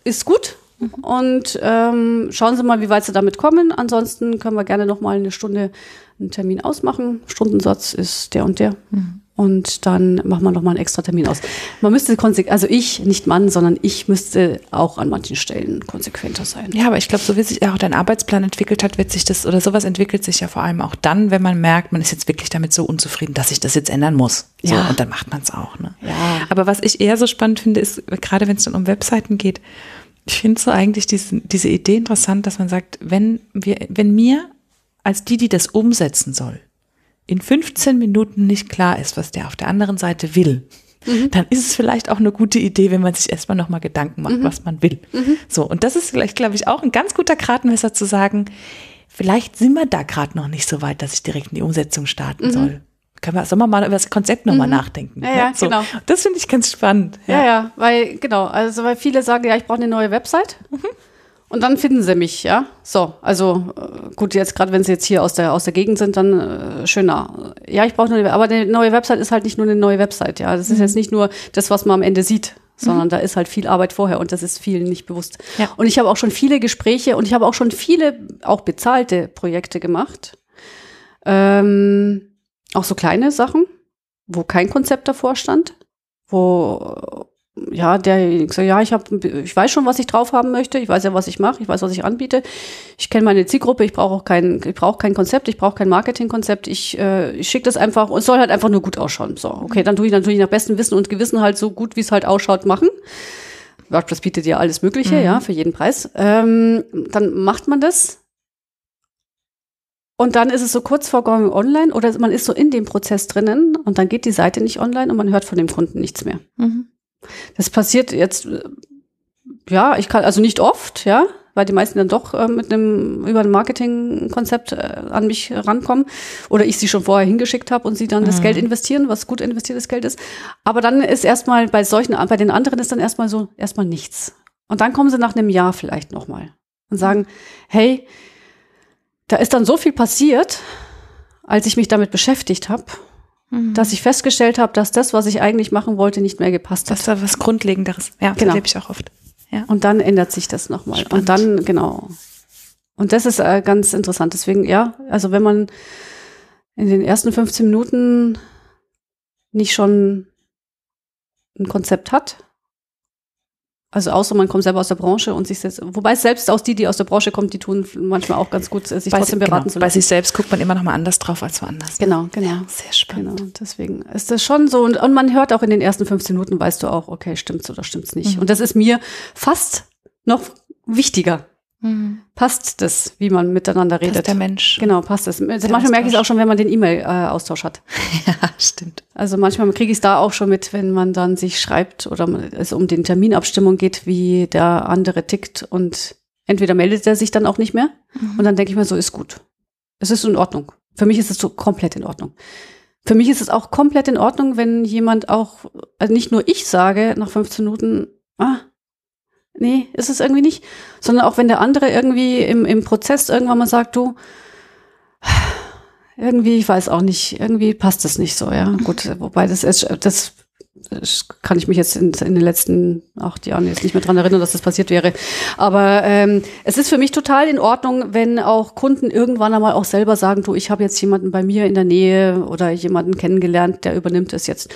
[SPEAKER 2] ist gut. Und ähm, schauen Sie mal, wie weit Sie damit kommen. Ansonsten können wir gerne noch mal eine Stunde einen Termin ausmachen. Stundensatz ist der und der. Mhm und dann machen wir noch mal einen extra Termin aus. Man müsste konsequent, also ich, nicht Mann, sondern ich müsste auch an manchen Stellen konsequenter sein.
[SPEAKER 1] Ja, aber ich glaube, so wie sich auch dein Arbeitsplan entwickelt hat, wird sich das oder sowas entwickelt sich ja vor allem auch dann, wenn man merkt, man ist jetzt wirklich damit so unzufrieden, dass sich das jetzt ändern muss. So, ja. Und dann macht man es auch. Ne? Ja. Aber was ich eher so spannend finde, ist, gerade wenn es dann um Webseiten geht, ich finde so eigentlich diese, diese Idee interessant, dass man sagt, wenn wir, wenn mir als die, die das umsetzen soll, in 15 Minuten nicht klar ist, was der auf der anderen Seite will, mhm. dann ist es vielleicht auch eine gute Idee, wenn man sich erstmal nochmal Gedanken macht, mhm. was man will. Mhm. So, und das ist vielleicht, glaube ich, auch ein ganz guter Gradmesser zu sagen, vielleicht sind wir da gerade noch nicht so weit, dass ich direkt in die Umsetzung starten mhm. soll. Können wir, sollen wir mal über das Konzept nochmal mhm. nachdenken?
[SPEAKER 2] Ja, ja so. genau.
[SPEAKER 1] Das finde ich ganz spannend.
[SPEAKER 2] Ja. ja, ja, weil, genau, also weil viele sagen, ja, ich brauche eine neue Website. Mhm. Und dann finden sie mich, ja. So, also äh, gut, jetzt gerade wenn sie jetzt hier aus der aus der Gegend sind, dann äh, schöner. Ja, ich brauche eine, aber eine neue Website ist halt nicht nur eine neue Website, ja. Das ist mhm. jetzt nicht nur das, was man am Ende sieht, sondern mhm. da ist halt viel Arbeit vorher und das ist vielen nicht bewusst. Ja. Und ich habe auch schon viele Gespräche und ich habe auch schon viele auch bezahlte Projekte gemacht, ähm, auch so kleine Sachen, wo kein Konzept davor stand, wo ja, der so, ja, ich habe, ich weiß schon, was ich drauf haben möchte. Ich weiß ja, was ich mache. Ich weiß, was ich anbiete. Ich kenne meine Zielgruppe. Ich brauche auch kein, ich brauche kein Konzept. Ich brauche kein Marketingkonzept. Ich, äh, ich schicke das einfach und soll halt einfach nur gut ausschauen. So, okay, dann tue ich natürlich nach bestem Wissen und Gewissen halt so gut, wie es halt ausschaut, machen. WordPress bietet ja alles Mögliche, mhm. ja, für jeden Preis. Ähm, dann macht man das. Und dann ist es so kurz vor Going Online oder man ist so in dem Prozess drinnen und dann geht die Seite nicht online und man hört von dem Kunden nichts mehr. Mhm. Das passiert jetzt, ja, ich kann, also nicht oft, ja, weil die meisten dann doch äh, mit einem über ein Marketingkonzept äh, an mich rankommen oder ich sie schon vorher hingeschickt habe und sie dann mhm. das Geld investieren, was gut investiertes Geld ist. Aber dann ist erstmal bei solchen, bei den anderen ist dann erstmal so erstmal nichts. Und dann kommen sie nach einem Jahr vielleicht nochmal und sagen, hey, da ist dann so viel passiert, als ich mich damit beschäftigt habe Mhm. Dass ich festgestellt habe, dass das, was ich eigentlich machen wollte, nicht mehr gepasst
[SPEAKER 1] hat. Das war was Grundlegenderes. Ja, genau. erlebe ich auch oft.
[SPEAKER 2] Ja. Und dann ändert sich das nochmal. Und dann, genau. Und das ist äh, ganz interessant. Deswegen, ja, also wenn man in den ersten 15 Minuten nicht schon ein Konzept hat, also außer man kommt selber aus der Branche und sich selbst, wobei selbst aus die, die aus der Branche kommen, die tun manchmal auch ganz gut, sich bei trotzdem beraten
[SPEAKER 1] genau, zu lassen. Bei sich selbst guckt man immer noch mal anders drauf als woanders.
[SPEAKER 2] Genau, genau. Ja, sehr spannend. Genau, deswegen ist das schon so und, und man hört auch in den ersten 15 Minuten, weißt du auch, okay, stimmt's oder stimmt's nicht. Mhm. Und das ist mir fast noch wichtiger.
[SPEAKER 1] Mhm.
[SPEAKER 2] Passt das, wie man miteinander redet?
[SPEAKER 1] Passt der Mensch.
[SPEAKER 2] Genau, passt das. Manchmal merke ich es auch schon, wenn man den E-Mail-Austausch hat.
[SPEAKER 1] Ja, stimmt.
[SPEAKER 2] Also manchmal kriege ich es da auch schon mit, wenn man dann sich schreibt oder es um den Terminabstimmung geht, wie der andere tickt und entweder meldet er sich dann auch nicht mehr
[SPEAKER 1] Mhm.
[SPEAKER 2] und dann denke ich mir, so ist gut. Es ist in Ordnung. Für mich ist es so komplett in Ordnung. Für mich ist es auch komplett in Ordnung, wenn jemand auch, also nicht nur ich sage nach 15 Minuten, ah, nee, ist es irgendwie nicht, sondern auch wenn der andere irgendwie im, im Prozess irgendwann mal sagt, du, irgendwie, ich weiß auch nicht, irgendwie passt das nicht so, ja. Gut, wobei das ist, das kann ich mich jetzt in, in den letzten acht Jahren jetzt nicht mehr dran erinnern, dass das passiert wäre. Aber ähm, es ist für mich total in Ordnung, wenn auch Kunden irgendwann einmal auch selber sagen, du, ich habe jetzt jemanden bei mir in der Nähe oder jemanden kennengelernt, der übernimmt es jetzt.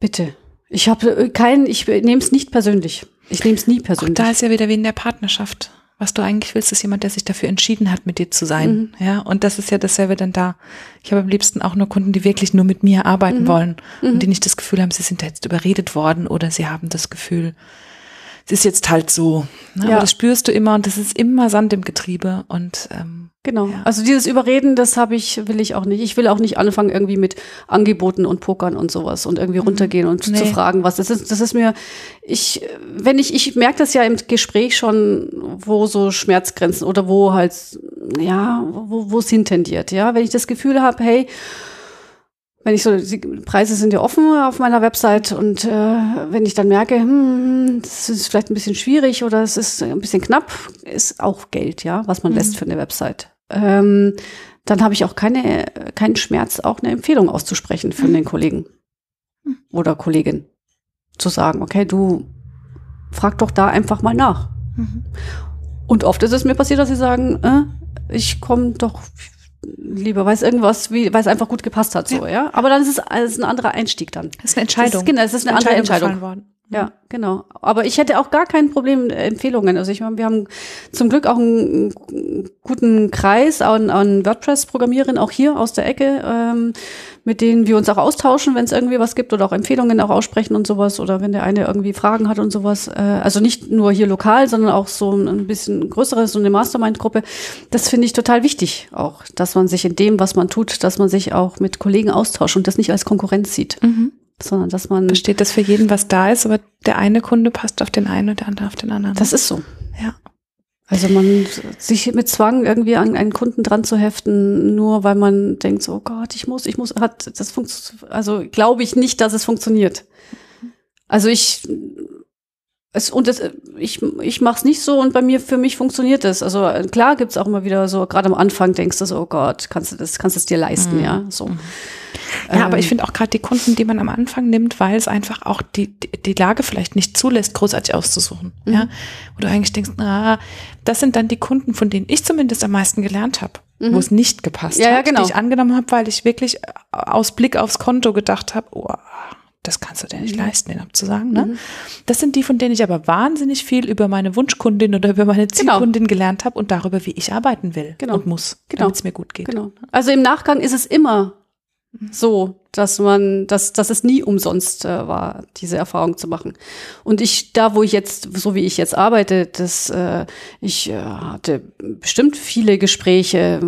[SPEAKER 2] Bitte. Ich habe keinen, ich nehme es nicht persönlich. Ich nehme es nie persönlich.
[SPEAKER 1] Da ist ja wieder wie in der Partnerschaft. Was du eigentlich willst, ist jemand, der sich dafür entschieden hat, mit dir zu sein.
[SPEAKER 2] Mhm.
[SPEAKER 1] Ja, und das ist ja dasselbe dann da. Ich habe am liebsten auch nur Kunden, die wirklich nur mit mir arbeiten
[SPEAKER 2] Mhm.
[SPEAKER 1] wollen und die nicht das Gefühl haben, sie sind jetzt überredet worden oder sie haben das Gefühl, es ist jetzt halt so. Ne?
[SPEAKER 2] Ja.
[SPEAKER 1] Aber das spürst du immer und das ist immer Sand im Getriebe und ähm,
[SPEAKER 2] Genau.
[SPEAKER 1] Ja.
[SPEAKER 2] Also dieses Überreden, das habe ich, will ich auch nicht. Ich will auch nicht anfangen irgendwie mit Angeboten und Pokern und sowas und irgendwie runtergehen und
[SPEAKER 1] Nee.
[SPEAKER 2] zu fragen, was das ist. Das ist mir, ich, wenn ich, ich merke das ja im Gespräch schon, wo so Schmerzgrenzen oder wo halt, ja, wo, wo es hintendiert, ja. Wenn ich das Gefühl habe, hey, wenn ich so, die Preise sind ja offen auf meiner Website und äh, wenn ich dann merke, hm, das ist vielleicht ein bisschen schwierig oder es ist ein bisschen knapp, ist auch Geld, ja, was man lässt für eine Website. Ähm, dann habe ich auch keine, keinen Schmerz, auch eine Empfehlung auszusprechen für den Kollegen oder Kollegin. Zu sagen, okay, du frag doch da einfach mal nach.
[SPEAKER 1] mhm.
[SPEAKER 2] Und oft ist es mir passiert, dass sie sagen, äh, ich komme doch lieber, weil es irgendwas, wie, weil es einfach gut gepasst hat, so, ja. Aber dann ist es, es ist ein anderer Einstieg dann.
[SPEAKER 1] das ist eine Entscheidung.
[SPEAKER 2] Das ist, genau, es ist eine andere Entscheidung. Ja, genau. Aber ich hätte auch gar kein Problem äh, Empfehlungen. Also ich meine, wir haben zum Glück auch einen guten Kreis an, an WordPress-Programmierern, auch hier aus der Ecke, ähm, mit denen wir uns auch austauschen, wenn es irgendwie was gibt oder auch Empfehlungen auch aussprechen und sowas oder wenn der eine irgendwie Fragen hat und sowas. Äh, also nicht nur hier lokal, sondern auch so ein bisschen größeres, so eine Mastermind-Gruppe. Das finde ich total wichtig auch, dass man sich in dem, was man tut, dass man sich auch mit Kollegen austauscht und das nicht als Konkurrenz sieht,
[SPEAKER 1] Mhm.
[SPEAKER 2] Sondern dass man,
[SPEAKER 1] Besteht das für jeden, was da ist, aber der eine Kunde passt auf den einen und der andere auf den anderen.
[SPEAKER 2] das ist so.
[SPEAKER 1] ja.
[SPEAKER 2] Also man sich mit Zwang irgendwie an einen Kunden dran zu heften, nur weil man denkt, so, oh Gott, ich muss, ich muss, hat das funktioniert, also glaube ich nicht, dass es funktioniert. Also ich es, und das, ich, ich mache es nicht so und bei mir, für mich funktioniert das. Also äh, klar gibt's auch immer wieder so, gerade am Anfang denkst du so, oh Gott, kannst du das, kannst du es dir leisten,
[SPEAKER 1] Mhm.
[SPEAKER 2] ja. So.
[SPEAKER 1] Ja, aber
[SPEAKER 2] Ähm,
[SPEAKER 1] ich finde auch gerade die Kunden, die man am Anfang nimmt, weil es einfach auch die, die, Lage vielleicht nicht zulässt, großartig auszusuchen.
[SPEAKER 2] Mhm.
[SPEAKER 1] Ja, wo du eigentlich denkst, na, das sind dann die Kunden, von denen ich zumindest am meisten gelernt habe,
[SPEAKER 2] Mhm.
[SPEAKER 1] wo es nicht gepasst
[SPEAKER 2] Ja, ja,
[SPEAKER 1] hat,
[SPEAKER 2] genau.
[SPEAKER 1] die ich angenommen habe, weil ich wirklich äh, aus Blick aufs Konto gedacht habe, oh, das kannst du dir nicht
[SPEAKER 2] Mhm.
[SPEAKER 1] leisten, den abzusagen. Ne? Das sind die, von denen ich aber wahnsinnig viel über meine Wunschkundin oder über meine Zielkundin gelernt habe und darüber, wie ich arbeiten will
[SPEAKER 2] Genau.
[SPEAKER 1] und muss,
[SPEAKER 2] Genau.
[SPEAKER 1] damit es mir gut geht.
[SPEAKER 2] Genau. Also im Nachgang ist es immer so, dass man, dass, dass es nie umsonst äh, war, diese Erfahrung zu machen. Und ich, da wo ich jetzt, so wie ich jetzt arbeite, das, äh, ich äh, hatte bestimmt viele Gespräche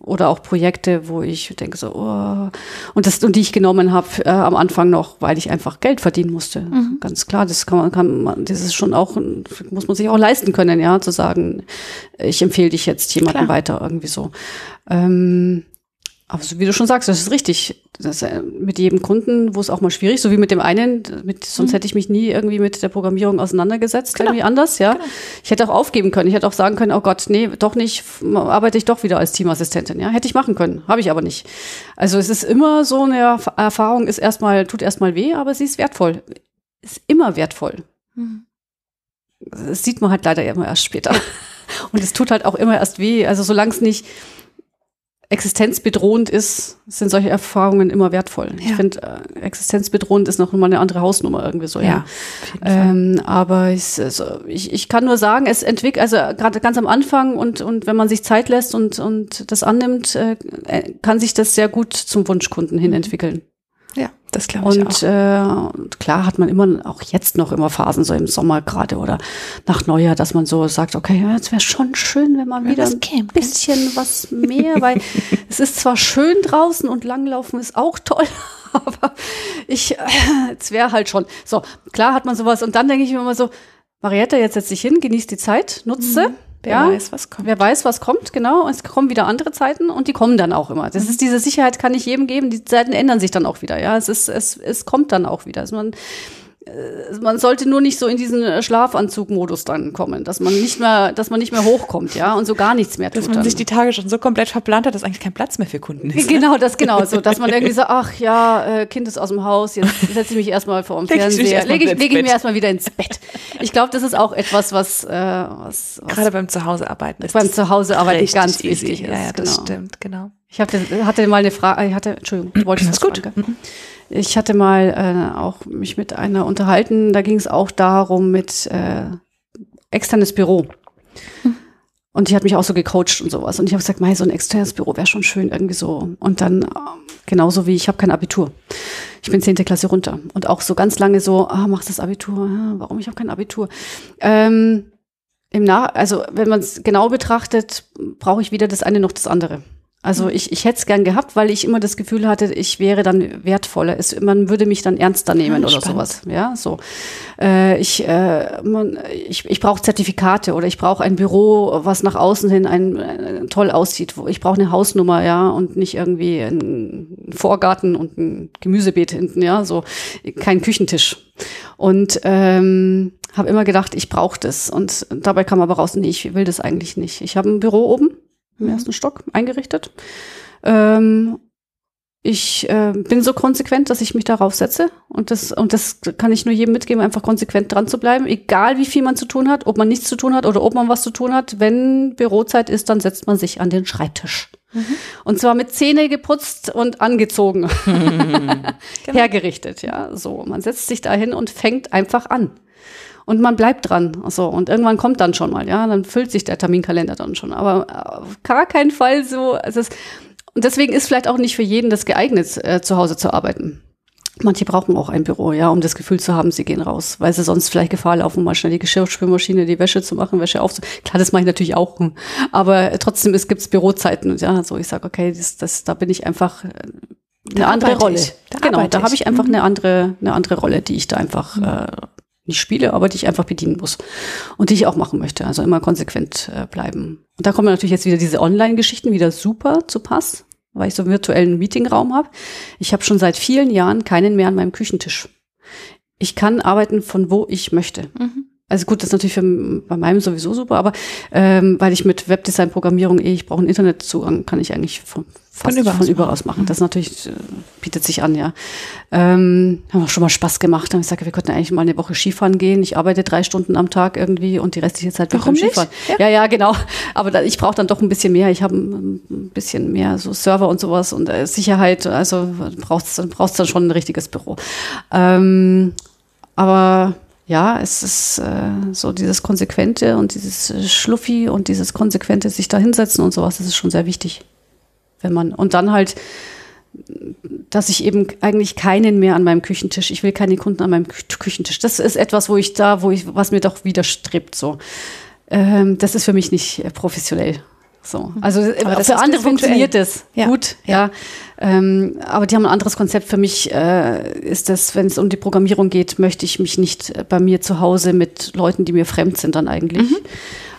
[SPEAKER 2] oder auch Projekte, wo ich denke so, oh, und das, und die ich genommen habe äh, am Anfang noch, weil ich einfach Geld verdienen musste. Ganz klar, das kann man, kann man, das ist schon auch, muss man sich auch leisten können, ja, zu sagen, ich empfehle dich jetzt jemandem
[SPEAKER 1] Klar.
[SPEAKER 2] weiter, irgendwie so. Ähm, aber so wie du schon sagst, das ist richtig. Das, äh, mit jedem Kunden, wo es auch mal schwierig, so wie mit dem einen, mit, sonst hätte ich mich nie irgendwie mit der Programmierung auseinandergesetzt,
[SPEAKER 1] Genau.
[SPEAKER 2] irgendwie anders, ja. Ich hätte auch aufgeben können. Ich hätte auch sagen können, oh Gott, nee, doch nicht, arbeite ich doch wieder als Teamassistentin, ja. Hätte ich machen können, habe ich aber nicht. Also es ist immer so eine Erf- Erfahrung, ist erstmal, tut erstmal weh, aber sie ist wertvoll. Ist immer wertvoll.
[SPEAKER 1] Mhm.
[SPEAKER 2] Das sieht man halt leider immer erst später. Und es tut halt auch immer erst weh. Also solange es nicht existenzbedrohend ist, sind solche Erfahrungen immer wertvoll. Ich
[SPEAKER 1] Ja.
[SPEAKER 2] finde, äh, existenzbedrohend ist noch mal eine andere Hausnummer irgendwie so.
[SPEAKER 1] Ja, Fall.
[SPEAKER 2] Ähm, aber ich, also ich, ich kann nur sagen, es entwickelt, also gerade ganz am Anfang und, und wenn man sich Zeit lässt und, und das annimmt, äh, äh, kann sich das sehr gut zum Wunschkunden hin entwickeln.
[SPEAKER 1] Ja, das glaube ich
[SPEAKER 2] Und
[SPEAKER 1] auch.
[SPEAKER 2] äh, klar hat man immer, auch jetzt noch immer Phasen, so im Sommer gerade oder nach Neujahr, dass man so sagt, okay, ja, jetzt wäre schon schön, wenn man wieder
[SPEAKER 1] was
[SPEAKER 2] ein
[SPEAKER 1] käme.
[SPEAKER 2] bisschen was mehr, weil es ist zwar schön draußen und Langlaufen ist auch toll, aber ich, äh, es wäre halt schon. So, klar hat man sowas und dann denke ich mir immer so, Marietta, jetzt setz dich hin, genieß die Zeit, nutze.
[SPEAKER 1] Mhm. Wer
[SPEAKER 2] ja,
[SPEAKER 1] weiß, was kommt.
[SPEAKER 2] Wer weiß, was kommt, genau. Es kommen wieder andere Zeiten und die kommen dann auch immer. Das ist diese Sicherheit, kann ich jedem geben. Die Zeiten ändern sich dann auch wieder. Ja, es ist, es, es kommt dann auch wieder. Also man, man sollte nur nicht so in diesen äh, Schlafanzug-Modus dann kommen, dass man nicht mehr, dass man nicht mehr hochkommt, ja, und so gar nichts mehr tut.
[SPEAKER 1] Dass man
[SPEAKER 2] dann.
[SPEAKER 1] sich die Tage schon so komplett verplant hat, dass eigentlich kein Platz mehr für Kunden ist.
[SPEAKER 2] Genau, das genau so, dass man irgendwie so, ach ja, äh, Kind ist aus dem Haus, jetzt setze ich mich erstmal vor dem
[SPEAKER 1] Leg ich
[SPEAKER 2] Fernseher, lege ich, leg ich
[SPEAKER 1] Bett.
[SPEAKER 2] mir erstmal wieder ins Bett. Ich glaube, das ist auch etwas, was, äh, was, was
[SPEAKER 1] Gerade beim Zuhausearbeiten ist
[SPEAKER 2] beim Zuhausearbeiten ganz
[SPEAKER 1] easy.
[SPEAKER 2] wichtig ist.
[SPEAKER 1] Ja, ja, das
[SPEAKER 2] genau.
[SPEAKER 1] stimmt, genau.
[SPEAKER 2] Ich hatte, hatte mal eine Frage, ich hatte, Entschuldigung, du wolltest was
[SPEAKER 1] gut.
[SPEAKER 2] fragen, gell? Ich hatte mal äh, auch mich mit einer unterhalten, da ging es auch darum mit äh, externes Büro. Und die hat mich auch so gecoacht und sowas. Und ich habe gesagt, mei, so ein externes Büro wäre schon schön irgendwie so. Und dann ähm, genauso wie ich habe kein Abitur. Ich bin zehnte Klasse runter. Und auch so ganz lange so, ah, machst das Abitur? Ah, warum? Ich habe kein Abitur. Ähm, im Nach also wenn man es genau betrachtet, brauche ich weder das eine noch das andere. Also ich, ich hätte es gern gehabt, weil ich immer das Gefühl hatte, ich wäre dann wertvoller. Es, man würde mich dann ernster nehmen
[SPEAKER 1] Ah,
[SPEAKER 2] oder
[SPEAKER 1] spannend.
[SPEAKER 2] sowas. Ja, so. Äh, ich äh, man, ich, ich brauche Zertifikate oder ich brauche ein Büro, was nach außen hin ein, äh, toll aussieht. Ich brauche eine Hausnummer, ja, und nicht irgendwie einen Vorgarten und ein Gemüsebeet hinten, ja, so kein Küchentisch. Und ähm, habe immer gedacht, ich brauche das. Und dabei kam aber raus, nee, ich will das eigentlich nicht. Ich habe ein Büro oben im
[SPEAKER 1] Mhm.
[SPEAKER 2] ersten Stock eingerichtet. Ähm, ich äh, bin so konsequent, dass ich mich darauf setze. Und das, und das kann ich nur jedem mitgeben, einfach konsequent dran zu bleiben. Egal wie viel man zu tun hat, ob man nichts zu tun hat oder ob man was zu tun hat. Wenn Bürozeit ist, dann setzt man sich an den Schreibtisch. Und zwar mit Zähne geputzt und angezogen. Hergerichtet, ja. So. Man setzt sich da hin und fängt einfach an. Und man bleibt dran. So, und irgendwann kommt dann schon mal, ja, dann füllt sich der Terminkalender dann schon. Aber auf gar keinen Fall so. Es ist, und deswegen ist vielleicht auch nicht für jeden das geeignet, äh, zu Hause zu arbeiten. Manche brauchen auch ein Büro, ja, um das Gefühl zu haben, sie gehen raus, weil sie sonst vielleicht Gefahr laufen, mal schnell die Geschirrspülmaschine, die Wäsche zu machen, Wäsche aufzu. Klar, das mache ich natürlich auch, aber trotzdem es gibt's Bürozeiten, ja, so ich sage, okay, das, das, da bin ich einfach äh, eine
[SPEAKER 1] Da
[SPEAKER 2] andere Rolle.
[SPEAKER 1] Da
[SPEAKER 2] genau, da habe
[SPEAKER 1] ich.
[SPEAKER 2] ich einfach
[SPEAKER 1] Mhm.
[SPEAKER 2] eine andere, eine andere Rolle, die ich da einfach äh, nicht spiele, aber die ich einfach bedienen muss und die ich auch machen möchte. Also immer konsequent äh, bleiben. Und da kommen natürlich jetzt wieder diese Online-Geschichten wieder super zu Pass, weil ich so einen virtuellen Meetingraum habe. Ich habe schon seit vielen Jahren keinen mehr an meinem Küchentisch. Ich kann arbeiten von wo ich möchte.
[SPEAKER 1] Mhm.
[SPEAKER 2] Also gut, das ist natürlich für, bei meinem sowieso super, aber ähm, weil ich mit Webdesign, Programmierung eh, ich brauche einen Internetzugang, kann ich eigentlich von, fast
[SPEAKER 1] überaus
[SPEAKER 2] von überall aus machen. Das natürlich äh, bietet sich an, ja. Ähm, haben auch schon mal Spaß gemacht. Haben gesagt, wir könnten eigentlich mal eine Woche Skifahren gehen. Ich arbeite drei Stunden am Tag irgendwie und die restliche Zeit bin ich
[SPEAKER 1] Warum
[SPEAKER 2] beim? Skifahren.
[SPEAKER 1] Ja.
[SPEAKER 2] Ja, ja, genau. Aber da, ich brauche dann doch ein bisschen mehr. Ich habe ein ein bisschen mehr so Server und sowas und äh, Sicherheit. Also brauchst brauchst dann schon ein richtiges Büro. Ähm, aber ja, es ist äh, so dieses Konsequente und dieses äh, Schluffi und dieses Konsequente sich da hinsetzen und sowas, das ist schon sehr wichtig. Wenn man, und dann halt, dass ich eben eigentlich keinen mehr an meinem Küchentisch, ich will keine Kunden an meinem Kü Küchentisch. Das ist etwas, wo ich da, wo ich, was mir doch widerstrebt, so. Ähm, das ist für mich nicht äh, professionell. So. Also äh, für andere funktioniert das
[SPEAKER 1] Ja.
[SPEAKER 2] gut, ja. Ähm, aber die haben ein anderes Konzept. Für mich äh, ist das, wenn es um die Programmierung geht, möchte ich mich nicht äh, bei mir zu Hause mit Leuten, die mir fremd sind, dann eigentlich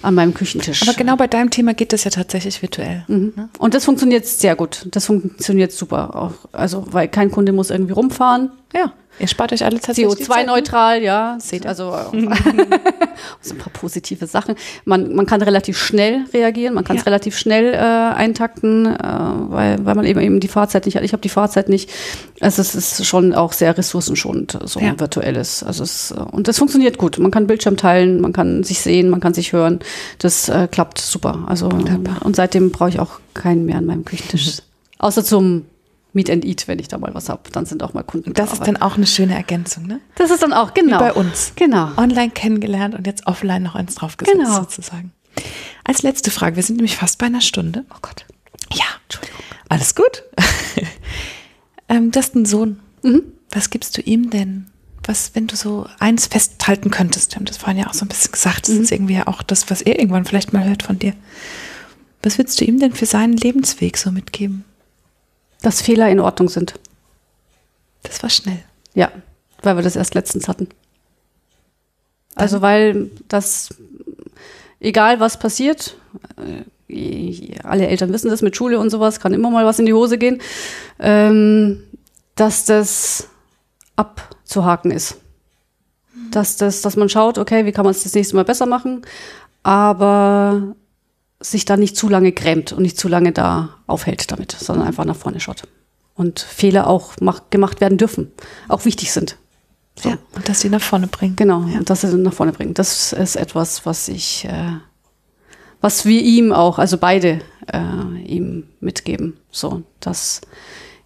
[SPEAKER 2] an meinem Küchentisch.
[SPEAKER 1] Aber genau bei deinem Thema geht das ja tatsächlich virtuell.
[SPEAKER 2] Mhm. Und das funktioniert sehr gut. Das funktioniert super. Auch, also, weil kein Kunde muss irgendwie rumfahren.
[SPEAKER 1] Ja, ihr spart euch alle tatsächlich die Zeit, ne?
[SPEAKER 2] CO2-neutral, ja.
[SPEAKER 1] Seht ihr.
[SPEAKER 2] Also so ein paar positive Sachen. Man, man kann relativ schnell reagieren, man kann es
[SPEAKER 1] Ja.
[SPEAKER 2] relativ schnell äh, eintakten, äh, weil, weil man eben eben die Fahrzeit nicht hat. Ich habe die Fahrzeit nicht. Also es ist schon auch sehr ressourcenschonend, so
[SPEAKER 1] Ja.
[SPEAKER 2] virtuelles. Also es, äh, und das funktioniert gut. Man kann Bildschirm teilen, man kann sich sehen, man kann sich hören. Das äh, klappt super. Also
[SPEAKER 1] Wunderbar.
[SPEAKER 2] und seitdem brauche ich auch keinen mehr an meinem Küchentisch. Außer zum Meet and Eat, wenn ich da mal was habe. Dann sind auch mal Kunden
[SPEAKER 1] Das
[SPEAKER 2] da.
[SPEAKER 1] ist dann auch eine schöne Ergänzung, ne?
[SPEAKER 2] das ist dann auch, genau.
[SPEAKER 1] Wie bei uns.
[SPEAKER 2] Genau.
[SPEAKER 1] Online kennengelernt und jetzt offline noch eins draufgesetzt
[SPEAKER 2] Genau.
[SPEAKER 1] sozusagen. Als letzte Frage, wir sind nämlich fast bei einer Stunde.
[SPEAKER 2] Oh Gott.
[SPEAKER 1] Ja, Entschuldigung. Alles gut? ähm, du hast einen Sohn. Mhm. Was gibst du ihm denn? Was, wenn du so eins festhalten könntest, wir haben das vorhin ja auch so ein bisschen gesagt, das mhm. ist irgendwie ja auch das, was er irgendwann vielleicht mal hört von dir. Was würdest du ihm denn für seinen Lebensweg so mitgeben?
[SPEAKER 2] Dass Fehler in Ordnung sind.
[SPEAKER 1] Das war schnell.
[SPEAKER 2] Ja, weil wir das erst letztens hatten. Also weil das, egal was passiert, äh, alle Eltern wissen das mit Schule und sowas, kann immer mal was in die Hose gehen, ähm, dass das abzuhaken ist. Dass, das, dass man schaut, okay, wie kann man es das nächste Mal besser machen, aber sich da nicht zu lange grämt und nicht zu lange da aufhält damit, sondern einfach nach vorne schaut. Und Fehler auch mach, gemacht werden dürfen, auch wichtig sind.
[SPEAKER 1] So. Ja, und dass sie nach vorne bringen.
[SPEAKER 2] Genau, ja. und dass sie nach vorne bringen. Das ist etwas, was ich, äh, was wir ihm auch, also beide äh, ihm mitgeben. So, dass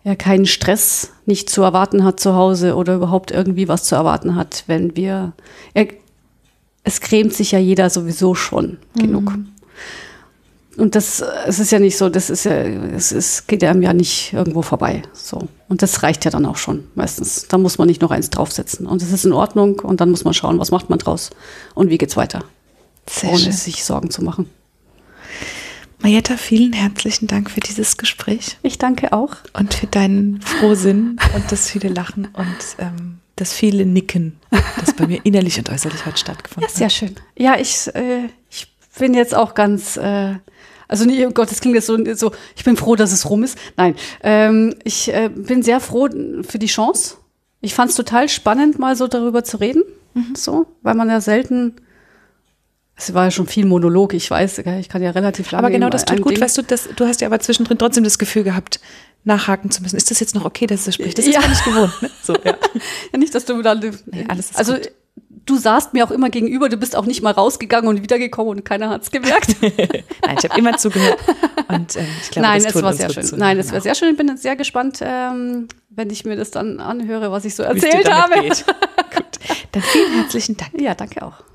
[SPEAKER 2] er keinen Stress nicht zu erwarten hat zu Hause oder überhaupt irgendwie was zu erwarten hat, wenn wir, er, es cremt sich ja jeder sowieso schon mhm. Und das, es ist ja nicht so, das ist ja, es ist, geht einem ja nicht irgendwo vorbei. So. Und das reicht ja dann auch schon meistens. Da muss man nicht noch eins draufsetzen. Und das ist in Ordnung und dann muss man schauen, was macht man draus und wie geht's weiter. Sehr ohne schön. sich Sorgen zu machen.
[SPEAKER 1] Marietta, vielen herzlichen Dank für dieses Gespräch.
[SPEAKER 2] Ich danke auch.
[SPEAKER 1] Und für deinen Frohsinn und das viele Lachen und ähm, das viele Nicken, das bei mir innerlich und äußerlich heute stattgefunden
[SPEAKER 2] hat. Ja, sehr schön. Ja, ich, äh, ich bin jetzt auch ganz äh, also nee, oh Gott, das klingt jetzt so, so, ich bin froh, dass es rum ist. Nein, ähm, ich äh, bin sehr froh für die Chance. Ich fand es total spannend, mal so darüber zu reden, mhm. so, weil man ja selten, es war ja schon viel Monolog, ich weiß, ich kann ja relativ lange.
[SPEAKER 1] Aber genau, das tut gut, Ding. weißt du, das, du hast ja aber zwischendrin trotzdem das Gefühl gehabt, nachhaken zu müssen. Ist das jetzt noch okay, dass er spricht? Das ist ja. gar nicht gewohnt. Ne? So, ja.
[SPEAKER 2] ja, nicht, dass du dann, nee, alles ist also gut du saßt mir auch immer gegenüber, du bist auch nicht mal rausgegangen und wiedergekommen und keiner hat es gemerkt.
[SPEAKER 1] Nein, ich habe immer zugehört. Und, ähm, ich glaube,
[SPEAKER 2] Nein, es war sehr schön. Nein, es war sehr schön. Ich bin sehr gespannt, ähm, wenn ich mir das dann anhöre, was ich so erzählt habe. Geht.
[SPEAKER 1] Gut. Dann vielen herzlichen Dank.
[SPEAKER 2] Ja, danke auch.